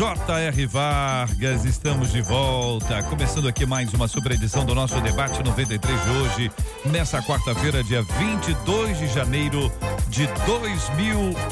J.R. Vargas. Estamos de volta. Começando aqui mais uma super edição do nosso debate 93 de hoje, nessa quarta-feira, dia 22 de janeiro de 2020.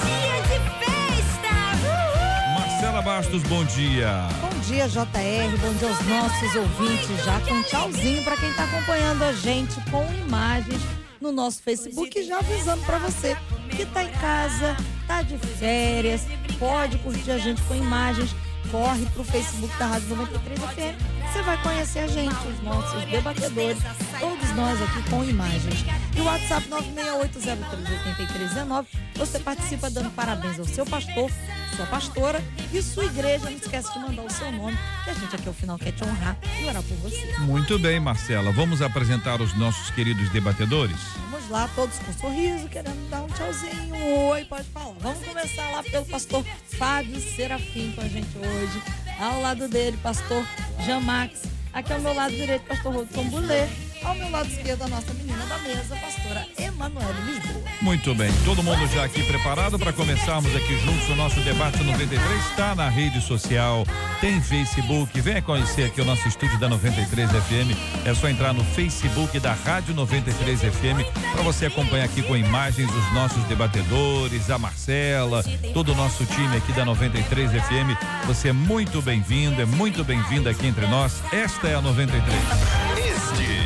Dia de festa! Uhul! Marcela Bastos, bom dia. Bom dia, JR. Bom dia aos nossos ouvintes. Já com um tchauzinho para quem está acompanhando a gente com imagens no nosso Facebook já avisando para você que está em casa, tá de férias, pode curtir a gente com imagens. Corre pro Facebook da Rádio 93 FM. Você vai conhecer a gente, os nossos debatedores, todos nós aqui com imagens. E o WhatsApp 968038319, você participa dando parabéns ao seu pastor, sua pastora e sua igreja. Não esquece de mandar o seu nome, que a gente aqui ao final quer te honrar e orar por você. Muito bem, Marcela. Vamos apresentar os nossos queridos debatedores? Vamos lá, todos com sorriso, querendo dar um tchauzinho, um oi, pode falar. Vamos começar lá pelo pastor Fábio Serafim com a gente hoje. Ao lado dele, pastor Jean Max. Aqui ao meu lado direito, pastor Rodson Boulet. Ao meu lado esquerdo, a nossa mesa, pastora Emanuele Lisboa. Muito bem, todo mundo já aqui preparado para começarmos aqui juntos o nosso debate 93. Está na rede social, tem Facebook. Venha conhecer aqui o nosso estúdio da 93 FM. É só entrar no Facebook da Rádio 93 FM para você acompanhar aqui com imagens os nossos debatedores, a Marcela, todo o nosso time aqui da 93 FM. Você é muito bem-vindo, é muito bem-vinda aqui entre nós. Esta é a 93.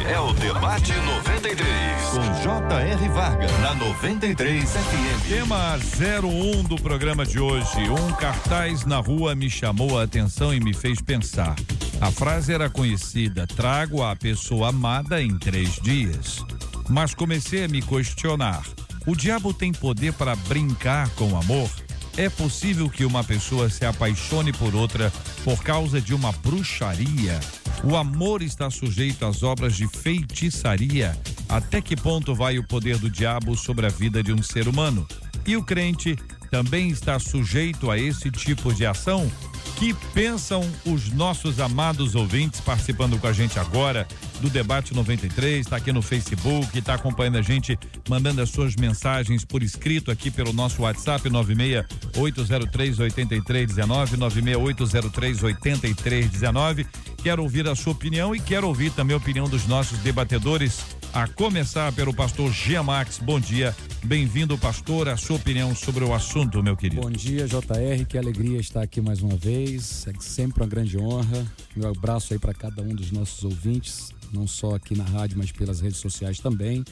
É o Debate 93. Com J.R. Vargas. Na 93 FM. Tema 01 do programa de hoje. Um cartaz na rua me chamou a atenção e me fez pensar. A frase era conhecida: trago a pessoa amada em três dias. Mas comecei a me questionar: o diabo tem poder para brincar com o amor? É possível que uma pessoa se apaixone por outra por causa de uma bruxaria? O amor está sujeito às obras de feitiçaria. Até que ponto vai o poder do diabo sobre a vida de um ser humano? E o crente também está sujeito a esse tipo de ação? Que pensam os nossos amados ouvintes participando com a gente agora do Debate 93? Está aqui no Facebook, está acompanhando a gente, mandando as suas mensagens por escrito aqui pelo nosso WhatsApp 96803 8319, 96803 8319. Quero ouvir a sua opinião e quero ouvir também a opinião dos nossos debatedores. A começar pelo pastor Gia Max. Bom dia. Bem-vindo, pastor. A sua opinião sobre o assunto, meu querido. Bom dia, JR. Que alegria estar aqui mais uma vez. É sempre uma grande honra. Meu abraço aí para cada um dos nossos ouvintes, não só aqui na rádio, mas pelas redes sociais também.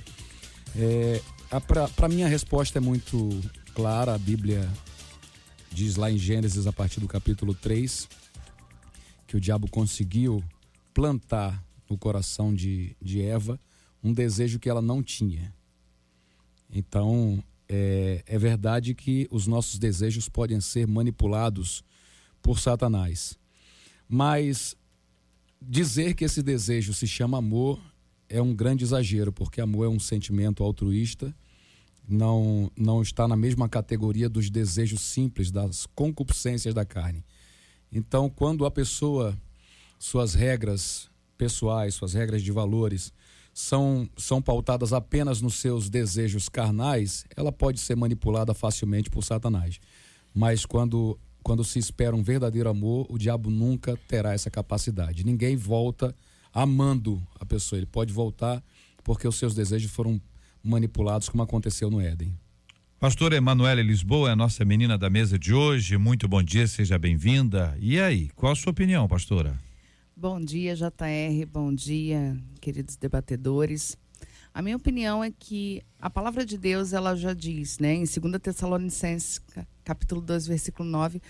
É, para mim, a resposta é muito clara. A Bíblia diz lá em Gênesis, a partir do capítulo 3, que o diabo conseguiu plantar no coração de, de Eva um desejo que ela não tinha. Então, é, é verdade que os nossos desejos podem ser manipulados por Satanás. Mas dizer que esse desejo se chama amor é um grande exagero, porque amor é um sentimento altruísta, não, não está na mesma categoria dos desejos simples, das concupiscências da carne. Então, quando a pessoa, suas regras pessoais, suas regras de valores, são, são pautadas apenas nos seus desejos carnais, ela pode ser manipulada facilmente por Satanás. Mas quando, quando se espera um verdadeiro amor, o diabo nunca terá essa capacidade. Ninguém volta amando a pessoa. Ele pode voltar porque os seus desejos foram manipulados, como aconteceu no Éden. Pastor Emanuele Lisboa é a nossa menina da mesa de hoje. Muito bom dia, seja bem-vinda. E aí, qual a sua opinião, pastora? Bom dia, JR. Bom dia, queridos debatedores. A minha opinião é que a palavra de Deus, ela já diz, né, em 2 Tessalonicenses, capítulo 2, versículo 9,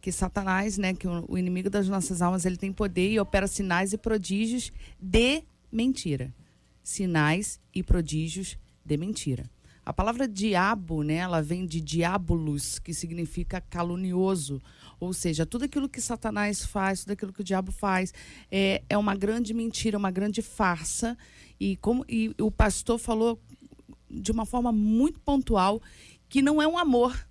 que Satanás, né, que o inimigo das nossas almas, ele tem poder e opera sinais e prodígios de mentira. Sinais e prodígios de mentira. A palavra diabo, né, ela vem de diabolos, que significa calunioso. Ou seja, tudo aquilo que Satanás faz, tudo aquilo que o diabo faz, é, é uma grande mentira, uma grande farsa. E, como, e o pastor falou de uma forma muito pontual que não é um amor.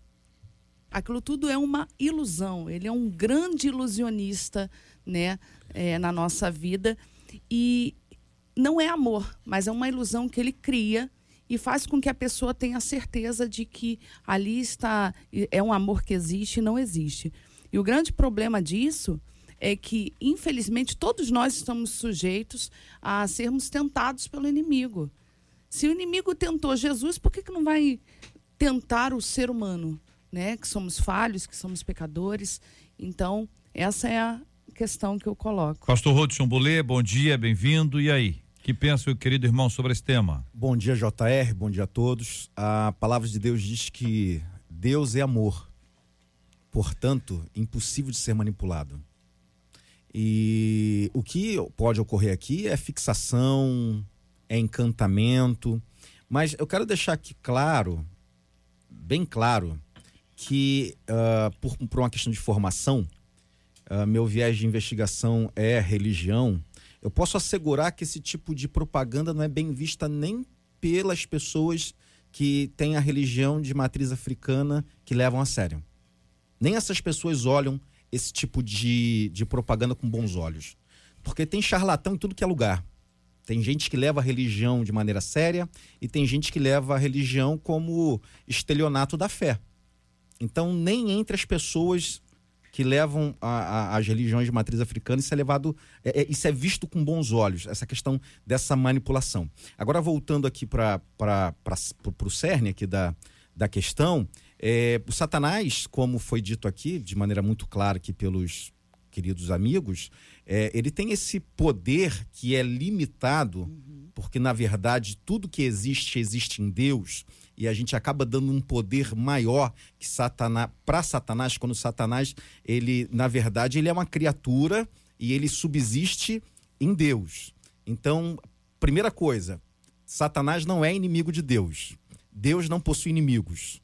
Aquilo tudo é uma ilusão. Ele é um grande ilusionista né, é, na nossa vida. E não é amor, mas é uma ilusão que ele cria e faz com que a pessoa tenha certeza de que ali está é um amor que existe e não existe. E o grande problema disso é que, infelizmente, todos nós estamos sujeitos a sermos tentados pelo inimigo. Se o inimigo tentou Jesus, por que, que não vai tentar o ser humano? Né? Que somos falhos, que somos pecadores. Então, essa é a questão que eu coloco. Pastor Rodson Bolê, bom dia, bem-vindo. E aí? que pensa o querido irmão sobre esse tema? Bom dia, JR, bom dia a todos. A palavra de Deus diz que Deus é amor, portanto, impossível de ser manipulado. E o que pode ocorrer aqui é fixação, é encantamento, mas eu quero deixar aqui claro, bem claro, que uh, por, por uma questão de formação, uh, meu viés de investigação é religião eu posso assegurar que esse tipo de propaganda não é bem vista nem pelas pessoas que têm a religião de matriz africana que levam a sério. Nem essas pessoas olham esse tipo de, de propaganda com bons olhos. Porque tem charlatão em tudo que é lugar. Tem gente que leva a religião de maneira séria e tem gente que leva a religião como estelionato da fé. Então, nem entre as pessoas que levam a, a, as religiões de matriz africana, isso é levado, é, é, isso é visto com bons olhos, essa questão dessa manipulação. Agora, voltando aqui para o cerne aqui da, da questão, é, o Satanás, como foi dito aqui, de maneira muito clara aqui pelos queridos amigos, é, ele tem esse poder que é limitado, uhum. porque na verdade tudo que existe existe em Deus e a gente acaba dando um poder maior que Satanás para Satanás quando Satanás ele na verdade ele é uma criatura e ele subsiste em Deus. Então, primeira coisa, Satanás não é inimigo de Deus. Deus não possui inimigos.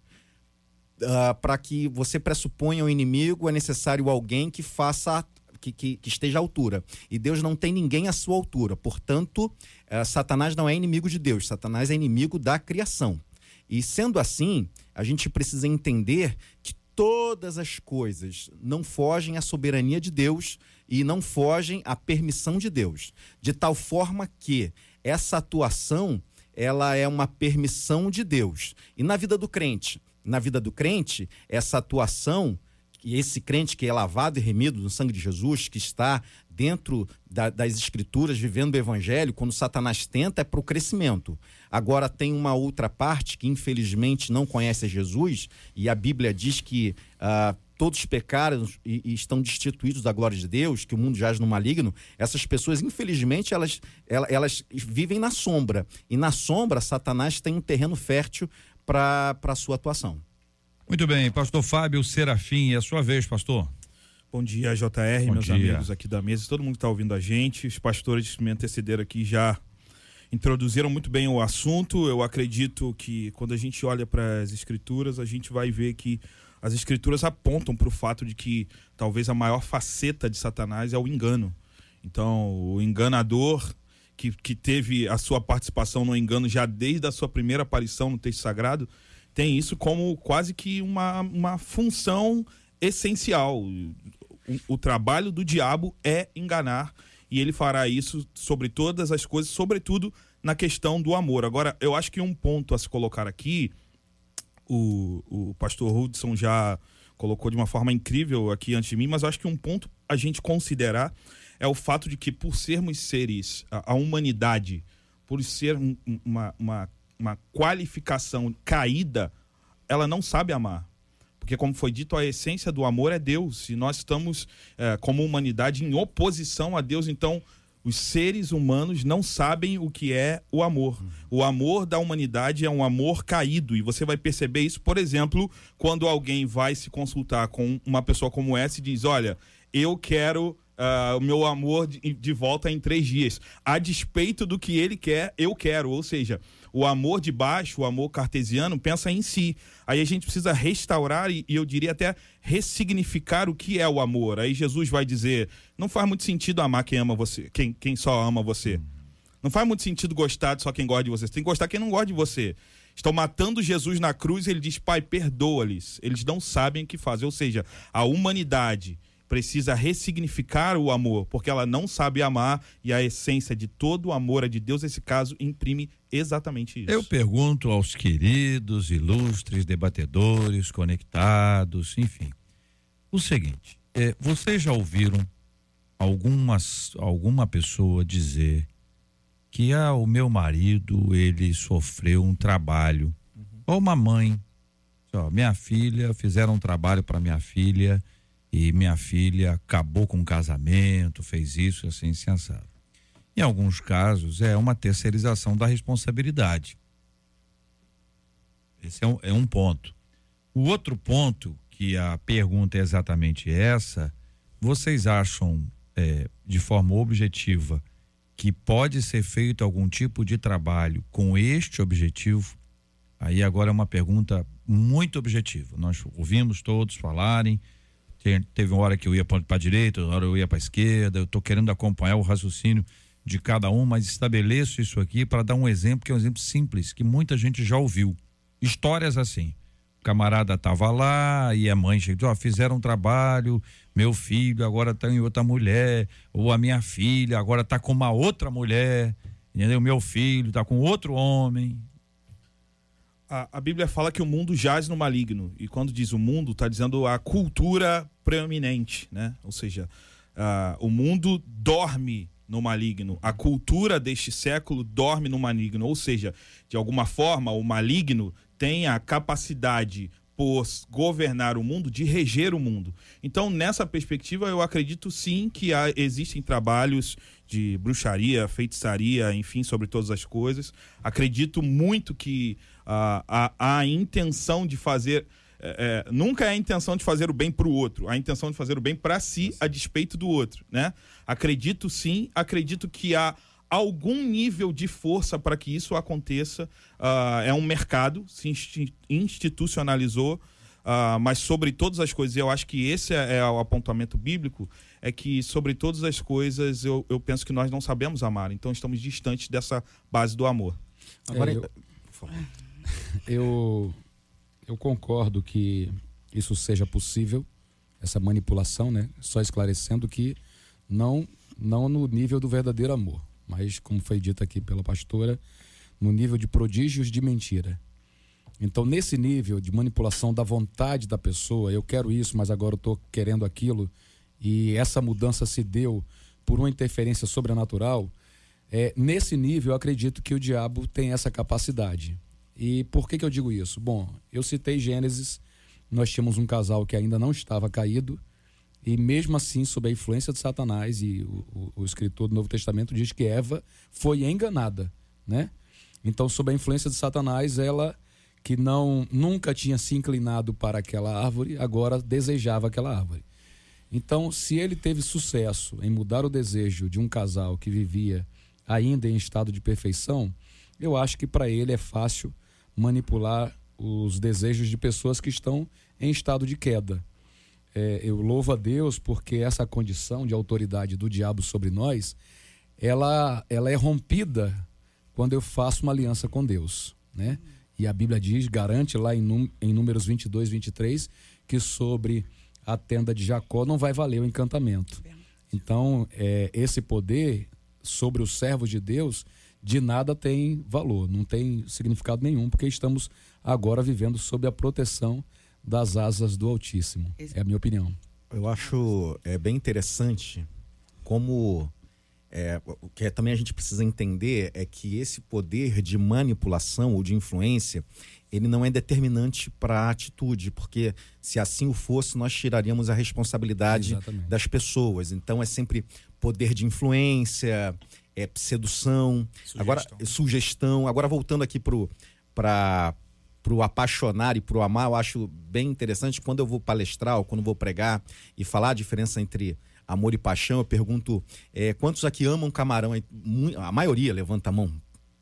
Uh, para que você pressuponha o inimigo, é necessário alguém que faça que, que, que, esteja à altura. E Deus não tem ninguém à sua altura. Portanto, uh, Satanás não é inimigo de Deus. Satanás é inimigo da criação. E sendo assim, a gente precisa entender que todas as coisas não fogem à soberania de Deus e não fogem à permissão de Deus, de tal forma que essa atuação ela é uma permissão de Deus. E na vida do crente, na vida do crente, essa atuação e esse crente que é lavado e remido no sangue de Jesus, que está dentro da, das escrituras, vivendo o evangelho, quando Satanás tenta, é para o crescimento. Agora, tem uma outra parte que, infelizmente, não conhece Jesus, e a Bíblia diz que uh, todos pecaram e, estão destituídos da glória de Deus, que o mundo jaz no maligno. Essas pessoas, infelizmente, elas, elas vivem na sombra. E na sombra, Satanás tem um terreno fértil para a sua atuação. Muito bem, pastor Fábio Serafim, é a sua vez, pastor. Bom dia, JR, Bom meus dia. amigos aqui da mesa, todo mundo que está ouvindo a gente. Os pastores que me antecederam aqui já introduziram muito bem o assunto. Eu acredito que quando a gente olha para as escrituras, a gente vai ver que as escrituras apontam para o fato de que talvez a maior faceta de Satanás é o engano. Então, o enganador que, que teve a sua participação no engano já desde a sua primeira aparição no texto sagrado, tem isso como quase que uma, uma função essencial o, o trabalho do diabo é enganar e ele fará isso sobre todas as coisas, sobretudo na questão do amor. Agora, eu acho que um ponto a se colocar aqui, o, o pastor Hudson já colocou de uma forma incrível aqui antes de mim, mas eu acho que um ponto a gente considerar é o fato de que, por sermos seres, a, a humanidade, por ser um, uma, uma, uma qualificação caída, ela não sabe amar. Porque, como foi dito, a essência do amor é Deus. E nós estamos, é, como humanidade, em oposição a Deus. Então, os seres humanos não sabem o que é o amor. O amor da humanidade é um amor caído. E você vai perceber isso, por exemplo, quando alguém vai se consultar com uma pessoa como essa e diz: Olha, eu quero. Uh, o meu amor de, de volta em três dias. A despeito do que ele quer, eu quero. Ou seja, O amor de baixo, o amor cartesiano, pensa em si. Aí a gente precisa restaurar e, e eu diria até ressignificar o que é o amor. Aí Jesus vai dizer: não faz muito sentido amar quem ama você, quem, quem só ama você. Não faz muito sentido gostar de só quem gosta de você. Você tem que gostar quem não gosta de você. Estão matando Jesus na cruz ele diz: Pai, perdoa-lhes. Eles não sabem o que fazer. Ou seja, a humanidade precisa ressignificar o amor, porque ela não sabe amar e a essência de todo o amor é de Deus, esse caso imprime exatamente isso. Eu pergunto aos queridos, ilustres debatedores, conectados, enfim, o seguinte: é, vocês já ouviram algumas, alguma pessoa dizer que ah, o meu marido ele sofreu um trabalho. Ou uma mãe, ó, minha filha fizeram um trabalho para minha filha e minha filha acabou com o casamento, fez isso assim, assado. Em alguns casos, é uma terceirização da responsabilidade. Esse é um, é um ponto. O outro ponto, que a pergunta é exatamente essa, vocês acham, é, de forma objetiva, que pode ser feito algum tipo de trabalho com este objetivo? Aí agora é uma pergunta muito objetiva. Nós ouvimos todos falarem teve uma hora que eu ia para a direita, outra hora eu ia para a esquerda. Eu estou querendo acompanhar o raciocínio de cada um, mas estabeleço isso aqui para dar um exemplo que é um exemplo simples, que muita gente já ouviu. Histórias assim. O camarada estava lá e a mãe chegou, ó, fizeram um trabalho, meu filho agora está em outra mulher, ou a minha filha agora está com uma outra mulher, entendeu? Meu filho está com outro homem, a, a, Bíblia fala que o mundo jaz no maligno. E quando diz o mundo, está dizendo a cultura preeminente, né? Ou seja, uh, o mundo dorme no maligno. A cultura deste século dorme no maligno. Ou seja, de alguma forma, o maligno tem a capacidade por governar o mundo, de reger o mundo. Então, nessa perspectiva, eu acredito sim que há, existem trabalhos de bruxaria, feitiçaria, enfim, sobre todas as coisas. Acredito muito que há, há a intenção de fazer. É, é, nunca é a intenção de fazer o bem para o outro, a intenção de fazer o bem para si a despeito do outro, né? Acredito sim, acredito que há algum nível de força para que isso aconteça. Uh, é um mercado, se institucionalizou, uh, mas sobre todas as coisas, eu acho que esse é, é, o apontamento bíblico, é que sobre todas as coisas eu, eu penso que nós não sabemos amar, então estamos distantes dessa base do amor. Agora, é, eu, eu, eu concordo que isso seja possível, essa manipulação, né? Só esclarecendo que não, não no nível do verdadeiro amor mas, como foi dito aqui pela pastora, no nível de prodígios de mentira. Então, nesse nível de manipulação da vontade da pessoa, eu quero isso, mas agora eu estou querendo aquilo, e essa mudança se deu por uma interferência sobrenatural, é, nesse nível eu acredito que o diabo tem essa capacidade. E por que, que eu digo isso? Bom, eu citei Gênesis, nós tínhamos um casal que ainda não estava caído, e mesmo assim, sob a influência de Satanás, e o, o, o, escritor do Novo Testamento diz que Eva foi enganada, né? Então, sob a influência de Satanás, ela que não nunca tinha se inclinado para aquela árvore, agora desejava aquela árvore. Então, se ele teve sucesso em mudar o desejo de um casal que vivia ainda em estado de perfeição, eu acho que para ele é fácil manipular os desejos de pessoas que estão em estado de queda é, eu louvo a Deus porque essa condição de autoridade do diabo sobre nós, ela, ela é rompida quando eu faço uma aliança com Deus, né? E a Bíblia diz, garante lá em, num, em Números 22, 23, que sobre a tenda de Jacó não vai valer o encantamento. Então, é, esse poder sobre os servos de Deus de nada tem valor, não tem significado nenhum, porque estamos agora vivendo sob a proteção das asas do Altíssimo. É a minha opinião. Eu acho é, bem interessante como é, o que também a gente precisa entender é que esse poder de manipulação ou de influência ele não é determinante para a atitude, porque se assim o fosse, nós tiraríamos a responsabilidade Exatamente. das pessoas. Então é sempre poder de influência, é sedução, sugestão. agora sugestão. Agora voltando aqui para para o apaixonar e para o amar, eu acho bem interessante. Quando eu vou palestrar ou quando vou pregar e falar a diferença entre amor e paixão, eu pergunto é, quantos aqui amam camarão? A maioria levanta a mão.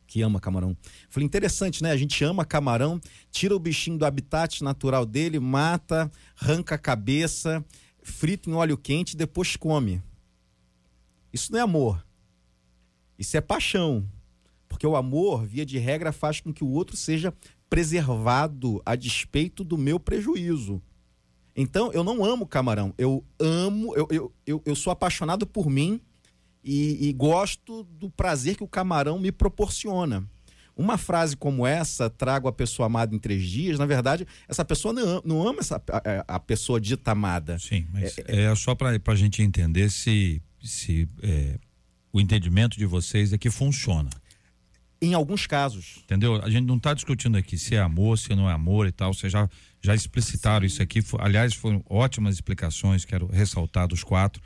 que ama camarão. Falei, interessante, né? A gente ama camarão, tira o bichinho do habitat natural dele, mata, arranca a cabeça, frita em óleo quente e depois come. Isso não é amor. Isso é paixão. Porque o amor, via de regra, faz com que o outro seja preservado a despeito do meu prejuízo. Então, eu não amo camarão. Eu amo, eu, eu, eu, eu sou apaixonado por mim e, e gosto do prazer que o camarão me proporciona. Uma frase como essa, trago a pessoa amada em três dias, na verdade, essa pessoa não, não ama essa, a, a pessoa dita amada. Sim, mas é, é só para a gente entender se, se é, o entendimento de vocês é que funciona. Em alguns casos. Entendeu? A gente não está discutindo aqui se é amor, se não é amor e tal. Vocês já, já explicitaram Sim. isso aqui. Aliás, foram ótimas explicações, quero ressaltar dos quatro.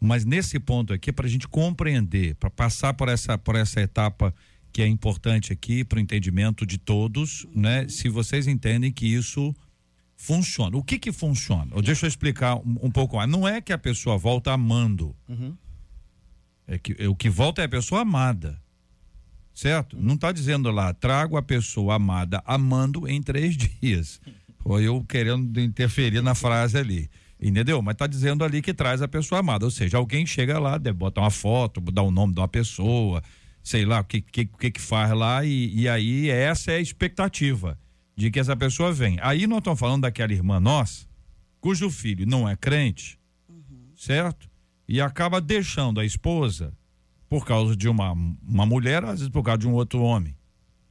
Mas nesse ponto aqui, para a gente compreender, para passar por essa, por essa etapa que é importante aqui para o entendimento de todos, né? Se vocês entendem que isso funciona. O que que funciona? Deixa eu explicar um, um pouco mais. Não é que a pessoa volta amando. Uhum. É que é, o que volta é a pessoa amada. Certo? Não está dizendo lá, trago a pessoa amada amando em três dias. Ou eu querendo interferir na frase ali. Entendeu? Mas está dizendo ali que traz a pessoa amada. Ou seja, alguém chega lá, bota uma foto, dá o nome de uma pessoa, sei lá o que, que, que, que faz lá, e, e aí essa é a expectativa de que essa pessoa vem. Aí nós estamos falando daquela irmã nossa, cujo filho não é crente, uhum. certo? E acaba deixando a esposa por causa de uma, uma mulher, às vezes por causa de um outro homem.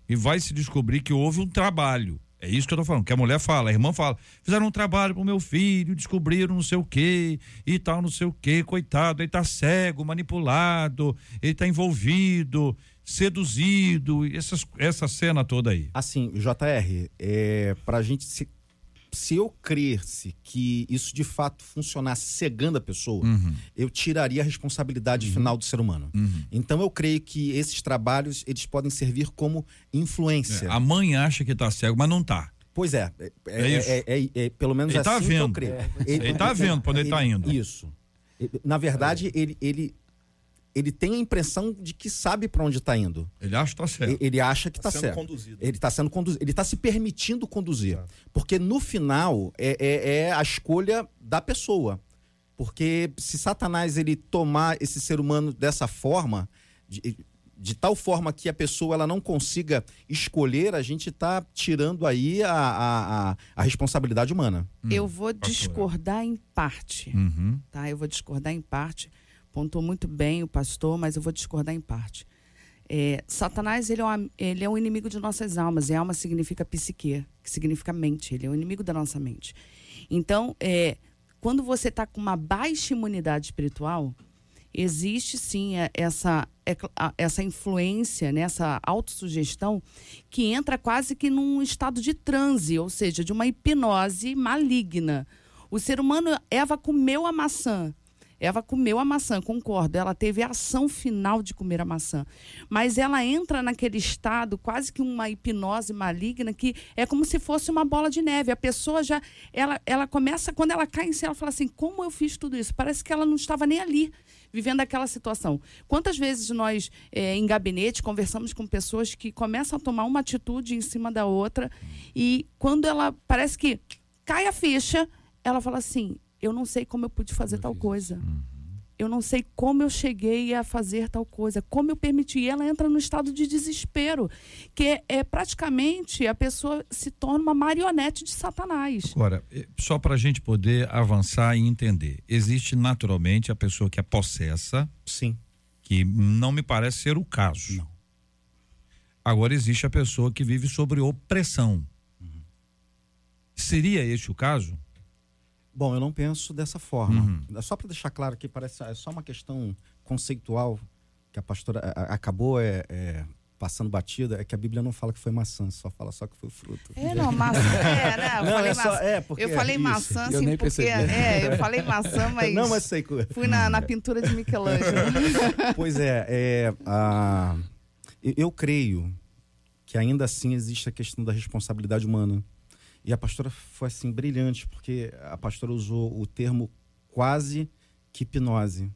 E vai se descobrir que houve um trabalho é isso que eu tô falando, que a mulher fala, a irmã fala, fizeram um trabalho pro meu filho, descobriram não sei o quê, e tal, não sei o quê, coitado, ele tá cego, manipulado, ele tá envolvido, seduzido, essas, essa cena toda aí. Assim, JR, é, pra gente se se eu cresce que isso de fato funcionasse cegando a pessoa, uhum. eu tiraria a responsabilidade uhum. final do ser humano. Uhum. Então eu creio que esses trabalhos eles podem servir como influência. É, a mãe acha que está cego, mas não está. Pois é, é, é, é, é pelo menos ele tá assim vendo. eu creio. Ele, está vendo onde ele está indo. Isso. Na verdade, ele, ele ele tem a impressão de que sabe para onde está indo. Ele acha que está certo. Ele acha que está tá certo. Conduzido. Ele está sendo conduzido. Ele está se permitindo conduzir. É. Porque no final é, é, é, a escolha da pessoa. Porque se Satanás ele tomar esse ser humano dessa forma, de, de tal forma que a pessoa ela não consiga escolher, a gente está tirando aí a, a, a, a responsabilidade humana. Hum. Eu vou discordar em parte. Uhum. Tá? Eu vou discordar em parte pontuou muito bem o pastor, mas eu vou discordar em parte. É, Satanás ele é, um, ele é um inimigo de nossas almas, e alma significa psique, que significa mente, ele é o um inimigo da nossa mente. Então, é, quando você está com uma baixa imunidade espiritual, existe sim é, essa, é, essa influência, né, essa autossugestão, que entra quase que num estado de transe, ou seja, de uma hipnose maligna. O ser humano, Eva comeu a maçã, Eva comeu a maçã, concordo. Ela teve a ação final de comer a maçã. Mas ela entra naquele estado, quase que uma hipnose maligna, que é como se fosse uma bola de neve. A pessoa já. Ela, ela começa, quando ela cai em si, ela fala assim: como eu fiz tudo isso? Parece que ela não estava nem ali vivendo aquela situação. Quantas vezes nós, é, em gabinete, conversamos com pessoas que começam a tomar uma atitude em cima da outra e quando ela parece que cai a ficha, ela fala assim: eu não sei como eu pude fazer eu tal coisa. Uhum. Eu não sei como eu cheguei a fazer tal coisa, como eu permiti. E ela entra no estado de desespero, que é, é praticamente a pessoa se torna uma marionete de Satanás. Agora, eh, só para a gente poder avançar e entender, existe naturalmente a pessoa que é possessa. Sim. Que não me parece ser o caso. Não. Agora existe a pessoa que vive sobre opressão. Uhum. Seria este o caso? Bom, eu não penso dessa forma. Uhum. Só para deixar claro que parece é só uma questão conceitual que a pastora a, acabou é, é, passando batida, é que a Bíblia não fala que foi maçã, só fala só que foi fruto. É, não, maçã. É, né? Eu não, falei, é só, é porque eu falei maçã, assim, eu nem porque. É, eu falei maçã, mas. Não, mas sei. Fui na, na pintura de Michelangelo. pois é, é a, eu creio que ainda assim existe a questão da responsabilidade humana. E a pastora foi assim brilhante, porque a pastora usou o termo quase que hipnose.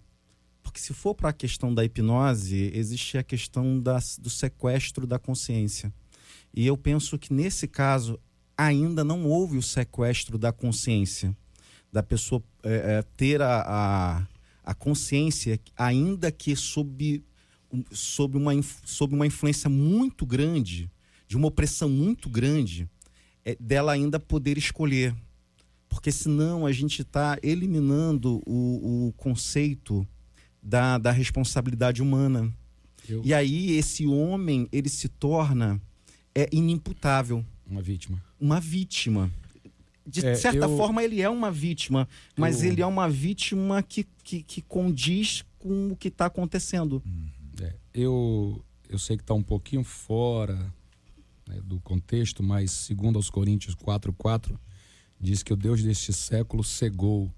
Porque se for para a questão da hipnose, existe a questão da, do sequestro da consciência. E eu penso que nesse caso ainda não houve o sequestro da consciência, da pessoa é, é, ter a, a, a, consciência, ainda que sob, sob, uma, sob uma influência muito grande, de uma opressão muito grande, é, dela ainda poder escolher. Porque senão a gente está eliminando o, o conceito da, da responsabilidade humana. Eu... E aí esse homem, ele se torna é inimputável. Uma vítima. Uma vítima. De é, certa eu... forma, ele é uma vítima, mas eu... ele é uma vítima que, que, que condiz com o que está acontecendo. É, eu, eu sei que está um pouquinho fora né, do contexto, mas segundo aos Coríntios 4,4, diz que o Deus deste século cegou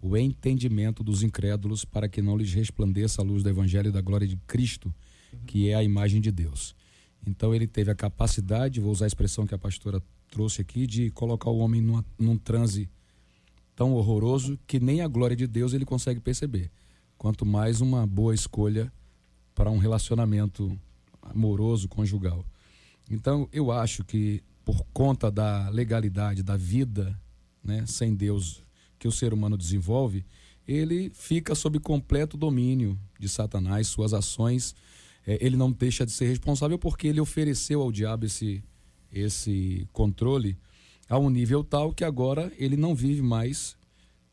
o entendimento dos incrédulos para que não lhes resplandeça a luz do evangelho da glória de Cristo, que é a imagem de Deus. Então ele teve a capacidade, vou usar a expressão que a pastora trouxe aqui, de colocar o homem numa, num transe tão horroroso que nem a glória de Deus ele consegue perceber. Quanto mais uma boa escolha para um relacionamento amoroso, conjugal. Então eu acho que por conta da legalidade da vida, né, sem Deus que o ser humano desenvolve, ele fica sob completo domínio de Satanás, suas ações, é, ele não deixa de ser responsável porque ele ofereceu ao diabo esse, esse controle a um nível tal que agora ele não vive mais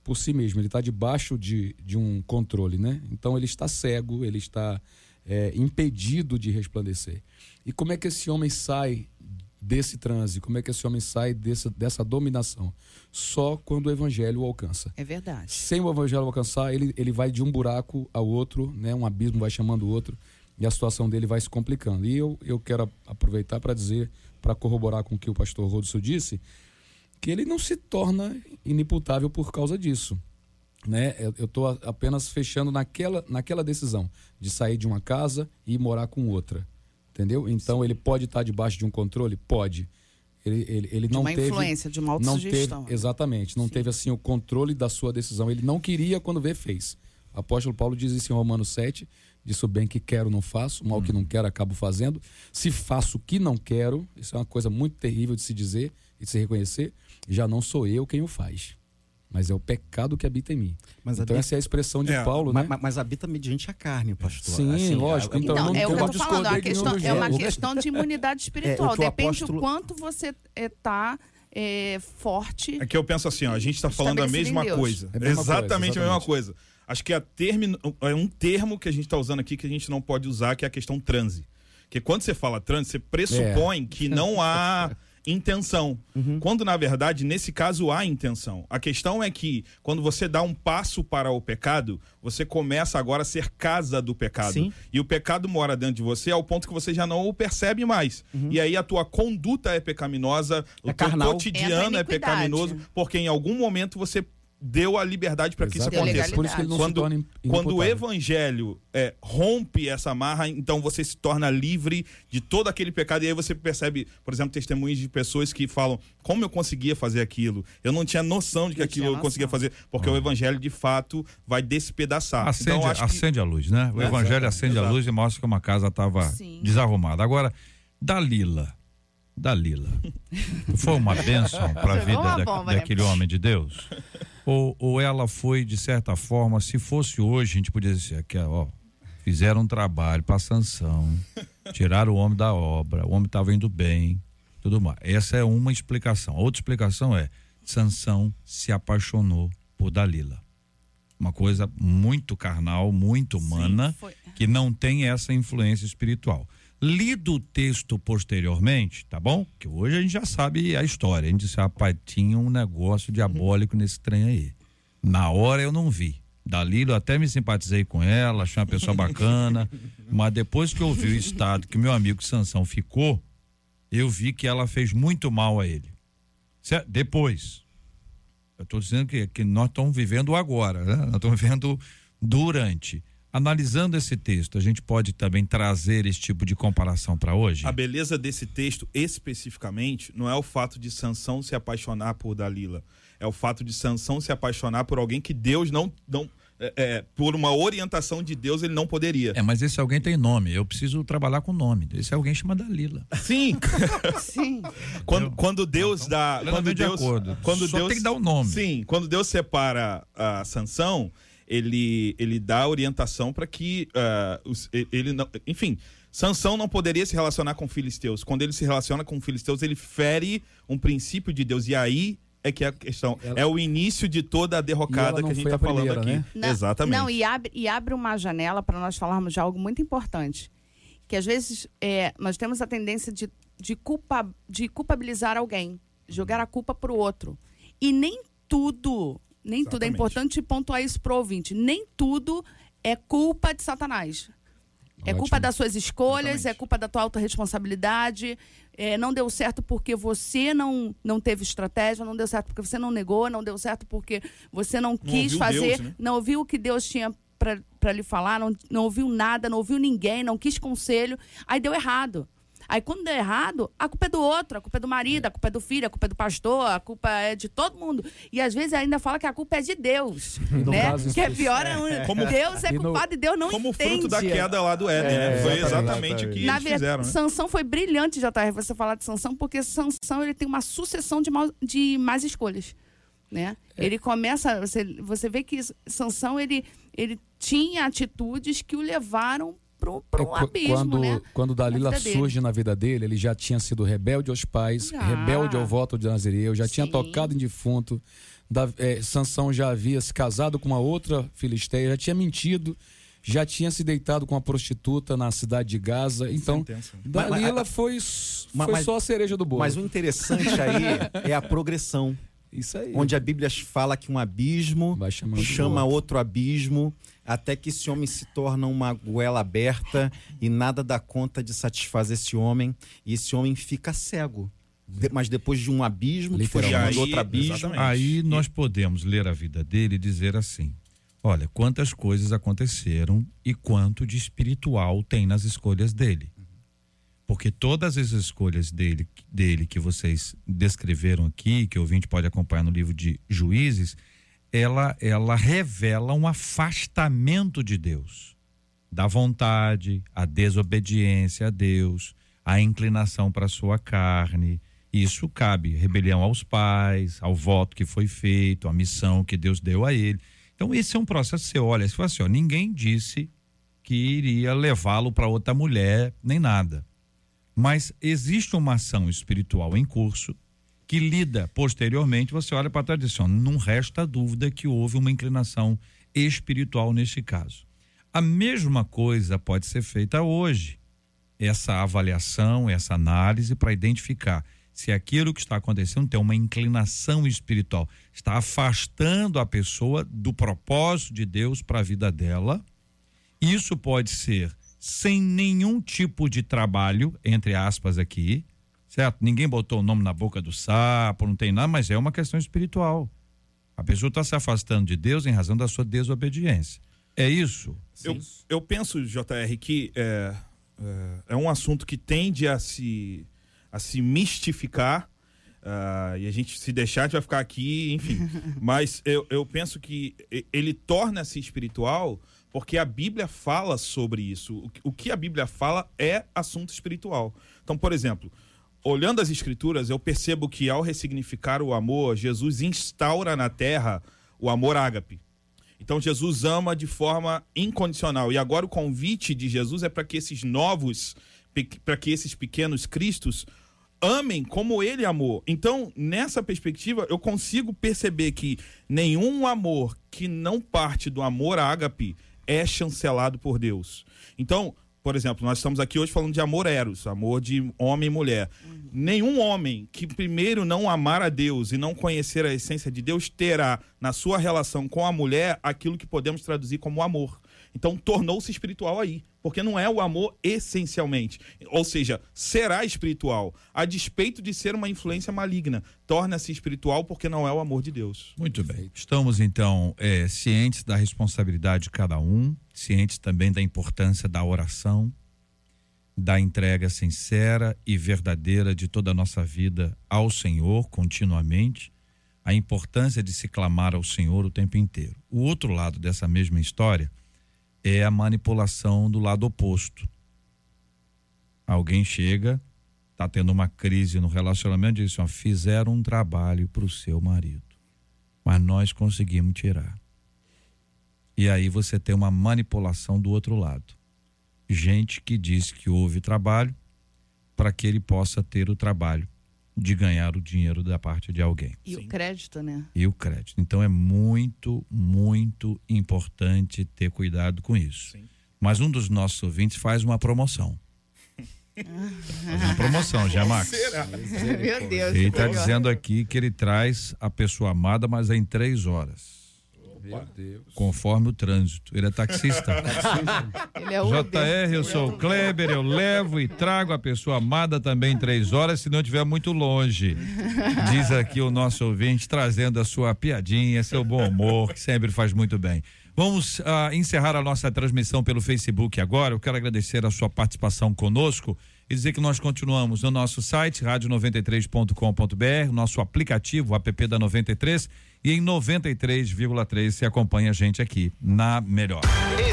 por si mesmo, ele está debaixo de, de um controle, né? Então ele está cego, ele está é, impedido de resplandecer. E como é que esse homem sai desse transe? Como é que esse homem sai desse, dessa dominação? Só quando o evangelho o alcança. É verdade. Sem o evangelho alcançar, ele, ele vai de um buraco ao outro, né? um abismo vai chamando o outro, e a situação dele vai se complicando. E eu, eu quero aproveitar para dizer, para corroborar com o que o pastor Rodson disse, que ele não se torna inimputável por causa disso. Né? Eu estou apenas fechando naquela, naquela decisão de sair de uma casa e morar com outra entendeu? Então Sim. ele pode estar debaixo de um controle? Pode. Ele, ele, ele de não uma teve, influência, de uma autossugestão. Não teve, exatamente, não Sim. teve assim o controle da sua decisão. Ele não queria quando vê, fez. O apóstolo Paulo diz isso em Romanos 7, disso bem que quero não faço, mal hum. que não quero acabo fazendo. Se faço o que não quero, isso é uma coisa muito terrível de se dizer e de se reconhecer, já não sou eu quem o faz mas é o pecado que habita em mim. Mas então habita... essa é a expressão de é, Paulo, né? Mas, mas, habita mediante a carne, pastor. Sim, assim, lógico. Então, então não, é o que eu estou falando, a questão, é uma questão de imunidade espiritual. É, Depende apóstolo... o quanto você está é, é, forte. É que eu penso assim, ó, a gente está falando a mesma coisa. É a mesma exatamente coisa, a mesma coisa. Acho que é, é um termo que a gente está usando aqui que a gente não pode usar, que é a questão transe. Porque quando você fala transe, você pressupõe é. que não há intenção. Uhum. Quando, na verdade, nesse caso há intenção. A questão é que, quando você dá um passo para o pecado, você começa agora a ser casa do pecado. Sim. E o pecado mora dentro de você ao ponto que você já não o percebe mais. Uhum. E aí a tua conduta é pecaminosa, é o teu carnal. cotidiano é, é pecaminoso, porque em algum momento você deu a liberdade para que isso aconteça. Por isso que ele não quando, se torna quando o evangelho é, rompe essa marra, então você se torna livre de todo aquele pecado. E aí você percebe, por exemplo, testemunhos de pessoas que falam: como eu conseguia fazer aquilo? Eu não tinha noção de que eu aquilo eu conseguia fazer, porque o evangelho de fato vai despedaçar. Acende, então, acende que... a luz, né? O é, evangelho acende exato. a luz e mostra que uma casa estava desarrumada. Agora, Dalila. Dalila. Foi uma bênção para a vida da, bomba, daquele né? homem de Deus? Ou, ou ela foi, de certa forma, se fosse hoje, a gente podia dizer que, ó, fizeram um trabalho para sanção, tiraram o homem da obra, o homem estava indo bem, tudo mais. Essa é uma explicação. outra explicação é: Sansão se apaixonou por Dalila. Uma coisa muito carnal, muito humana, Sim, que não tem essa influência espiritual. Lido o texto posteriormente, tá bom? Que hoje a gente já sabe a história. A gente disse, rapaz, tinha um negócio diabólico nesse trem aí. Na hora eu não vi. Dalilo, até me simpatizei com ela, achei uma pessoa bacana. mas depois que eu vi o estado que meu amigo Sansão ficou, eu vi que ela fez muito mal a ele. Certo? Depois. Eu estou dizendo que, que nós estamos vivendo agora, né? Nós estamos vivendo durante. Analisando esse texto, a gente pode também trazer esse tipo de comparação para hoje? A beleza desse texto, especificamente, não é o fato de Sansão se apaixonar por Dalila. É o fato de Sansão se apaixonar por alguém que Deus não, não é, é, por uma orientação de Deus, ele não poderia. É, mas esse alguém tem nome. Eu preciso trabalhar com nome. Esse alguém chama Dalila. Sim. Sim. quando, quando Deus dá. Quando Plenamente de Deus, acordo. quando Só Deus, tem que dar o nome. Sim, quando Deus separa a Sansão, ele, ele dá orientação para que ah, os- ele não, enfim, Sansão não poderia se relacionar com filisteus. Quando ele se relaciona com filisteus, ele fere um princípio de Deus e aí é que é a questão. Ela- É o início de toda a derrocada que a gente está falando primeira, aqui. né? Não, Exatamente. Não, e abre, e abre uma janela para nós falarmos de algo muito importante. Que às vezes é, nós temos a tendência de, de, culpa, de culpabilizar alguém, jogar a culpa para o outro. E nem tudo, nem tudo, é importante pontuar isso pro ouvinte, nem tudo é culpa de Satanás. É Ótimo. culpa das suas escolhas, Exatamente. é culpa da tua autorresponsabilidade. É, não deu certo porque você não, não teve estratégia, não deu certo porque você não negou, não deu certo porque você não, quis fazer, Deus, né? não ouviu o que Deus tinha para lhe falar, não, não ouviu nada, não ouviu ninguém, não quis conselho, aí deu errado. Aí quando deu errado, a culpa é do outro, a culpa é do marido, a culpa é do filho, a culpa é do pastor, a culpa é de todo mundo. E às vezes ainda fala que a culpa é de Deus, no né? caso Que é pior ainda. Como- Deus é E no- culpado e Deus não Como entende. fruto da queda lá do Éden, né? É, Foi exatamente. exatamente o que Na eles verdade, fizeram, né? Sansão foi brilhante, JR, você falar de Sansão, porque Sansão ele tem uma sucessão de, mal, de más escolhas. Né? É. Ele começa, você, você vê que Sansão ele, ele tinha atitudes que o levaram para um É, abismo, quando, né? quando Dalila Na vida dele. surge na vida dele, ele já tinha sido rebelde aos pais, Já. rebelde ao voto de Nazireu, já tinha Sim. tocado em defunto. Da, é, Sansão já havia se casado com uma outra filisteia, já tinha mentido, já tinha se deitado com uma prostituta na cidade de Gaza. Então, Sentença. Dalila Mas- foi, Mas- foi mas- só a cereja do bolo. Mas o interessante aí é a progressão. Isso aí. Onde a Bíblia fala que um abismo chama outro. outro abismo, até que esse homem se torna uma goela aberta e nada dá conta de satisfazer esse homem, e esse homem fica cego. De- mas depois de um abismo, que foi Literalmente. chamando E aí, outro abismo, exatamente. Aí nós podemos ler a vida dele e dizer assim: olha, quantas coisas aconteceram e quanto de espiritual tem nas escolhas dele. Porque todas as escolhas dele, dele que vocês descreveram aqui, que o ouvinte pode acompanhar no livro de Juízes, ela, ela revela um afastamento de Deus, da vontade, a desobediência a Deus, a inclinação para a sua carne. Isso cabe rebelião aos pais, ao voto que foi feito, à missão que Deus deu a ele. Então, esse é um processo. Você olha, você fala assim: ó, ninguém disse que iria levá-lo para outra mulher, nem nada. Mas existe uma ação espiritual em curso que lida posteriormente, você olha para trás e diz ó, não resta dúvida que houve uma inclinação espiritual neste caso. A mesma coisa pode ser feita hoje. Essa avaliação, essa análise para identificar se aquilo que está acontecendo tem uma inclinação espiritual, está afastando a pessoa do propósito de Deus para a vida dela. Isso pode ser sem nenhum tipo de trabalho, entre aspas aqui, certo? Ninguém botou o nome na boca do sapo, não tem nada, mas é uma questão espiritual. A pessoa está se afastando de Deus em razão da sua desobediência. É isso? Eu, eu penso, JR, que é, é, é um assunto que tende a se, a se mistificar. ah, e a gente se deixar, a gente vai ficar aqui, enfim. Mas eu, eu penso que ele torna-se espiritual porque a Bíblia fala sobre isso. O que- a Bíblia fala é assunto espiritual. Então, por exemplo, olhando as escrituras, eu percebo que ao ressignificar o amor, Jesus instaura na terra o amor ágape. Então Jesus ama de forma incondicional. E agora o convite de Jesus é para que esses novos, para que esses pequenos cristos amem como ele amou. Então, nessa perspectiva, eu consigo perceber que nenhum amor que não parte do amor ágape é chancelado por Deus. Então, por exemplo, nós estamos aqui hoje falando de amor eros, amor de homem e mulher. Nenhum homem que primeiro não amar a Deus e não conhecer a essência de Deus terá na sua relação com a mulher aquilo que podemos traduzir como amor. Então tornou-se espiritual aí, porque não é o amor essencialmente. Ou seja, será espiritual, a despeito de ser uma influência maligna. Torna-se espiritual porque não é o amor de Deus. Muito bem. Estamos, então, é, cientes da responsabilidade de cada um, cientes também da importância da oração, da entrega sincera e verdadeira de toda a nossa vida ao Senhor continuamente. a importância de se clamar ao Senhor o tempo inteiro. O outro lado dessa mesma história é a manipulação do lado oposto. Alguém chega, está tendo uma crise no relacionamento e diz assim, ó, fizeram um trabalho para o seu marido, mas nós conseguimos tirar. E aí você tem uma manipulação do outro lado. Gente que diz que houve trabalho para que ele possa ter o trabalho de ganhar o dinheiro da parte de alguém. E o crédito, né? E o crédito. Então é muito, muito importante ter cuidado com isso. Sim. Mas um dos nossos ouvintes faz uma promoção. faz uma promoção, já, Max. Meu Deus. Ele está dizendo aqui que ele traz a pessoa amada, mas é em três horas. Meu Deus. Conforme o trânsito. Ele é taxista. Ele é JR, eu sou o Kleber, eu levo e trago a pessoa amada também em três horas, se não estiver muito longe. Diz aqui o nosso ouvinte, trazendo a sua piadinha, seu bom humor, que sempre faz muito bem. Vamos ah, encerrar a nossa transmissão pelo Facebook agora. Eu quero agradecer a sua participação conosco e dizer que nós continuamos no nosso site, rádio93.com.br, nosso aplicativo, o app da 93, e em 93,3 se acompanha a gente aqui na Melhor.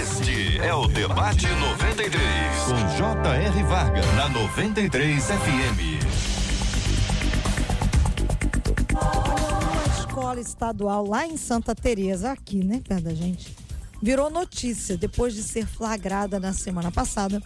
Este é o Debate 93, com J.R. Varga, na 93 FM. Uma escola estadual lá em Santa Teresa, aqui, né, perto da gente, virou notícia depois de ser flagrada na semana passada,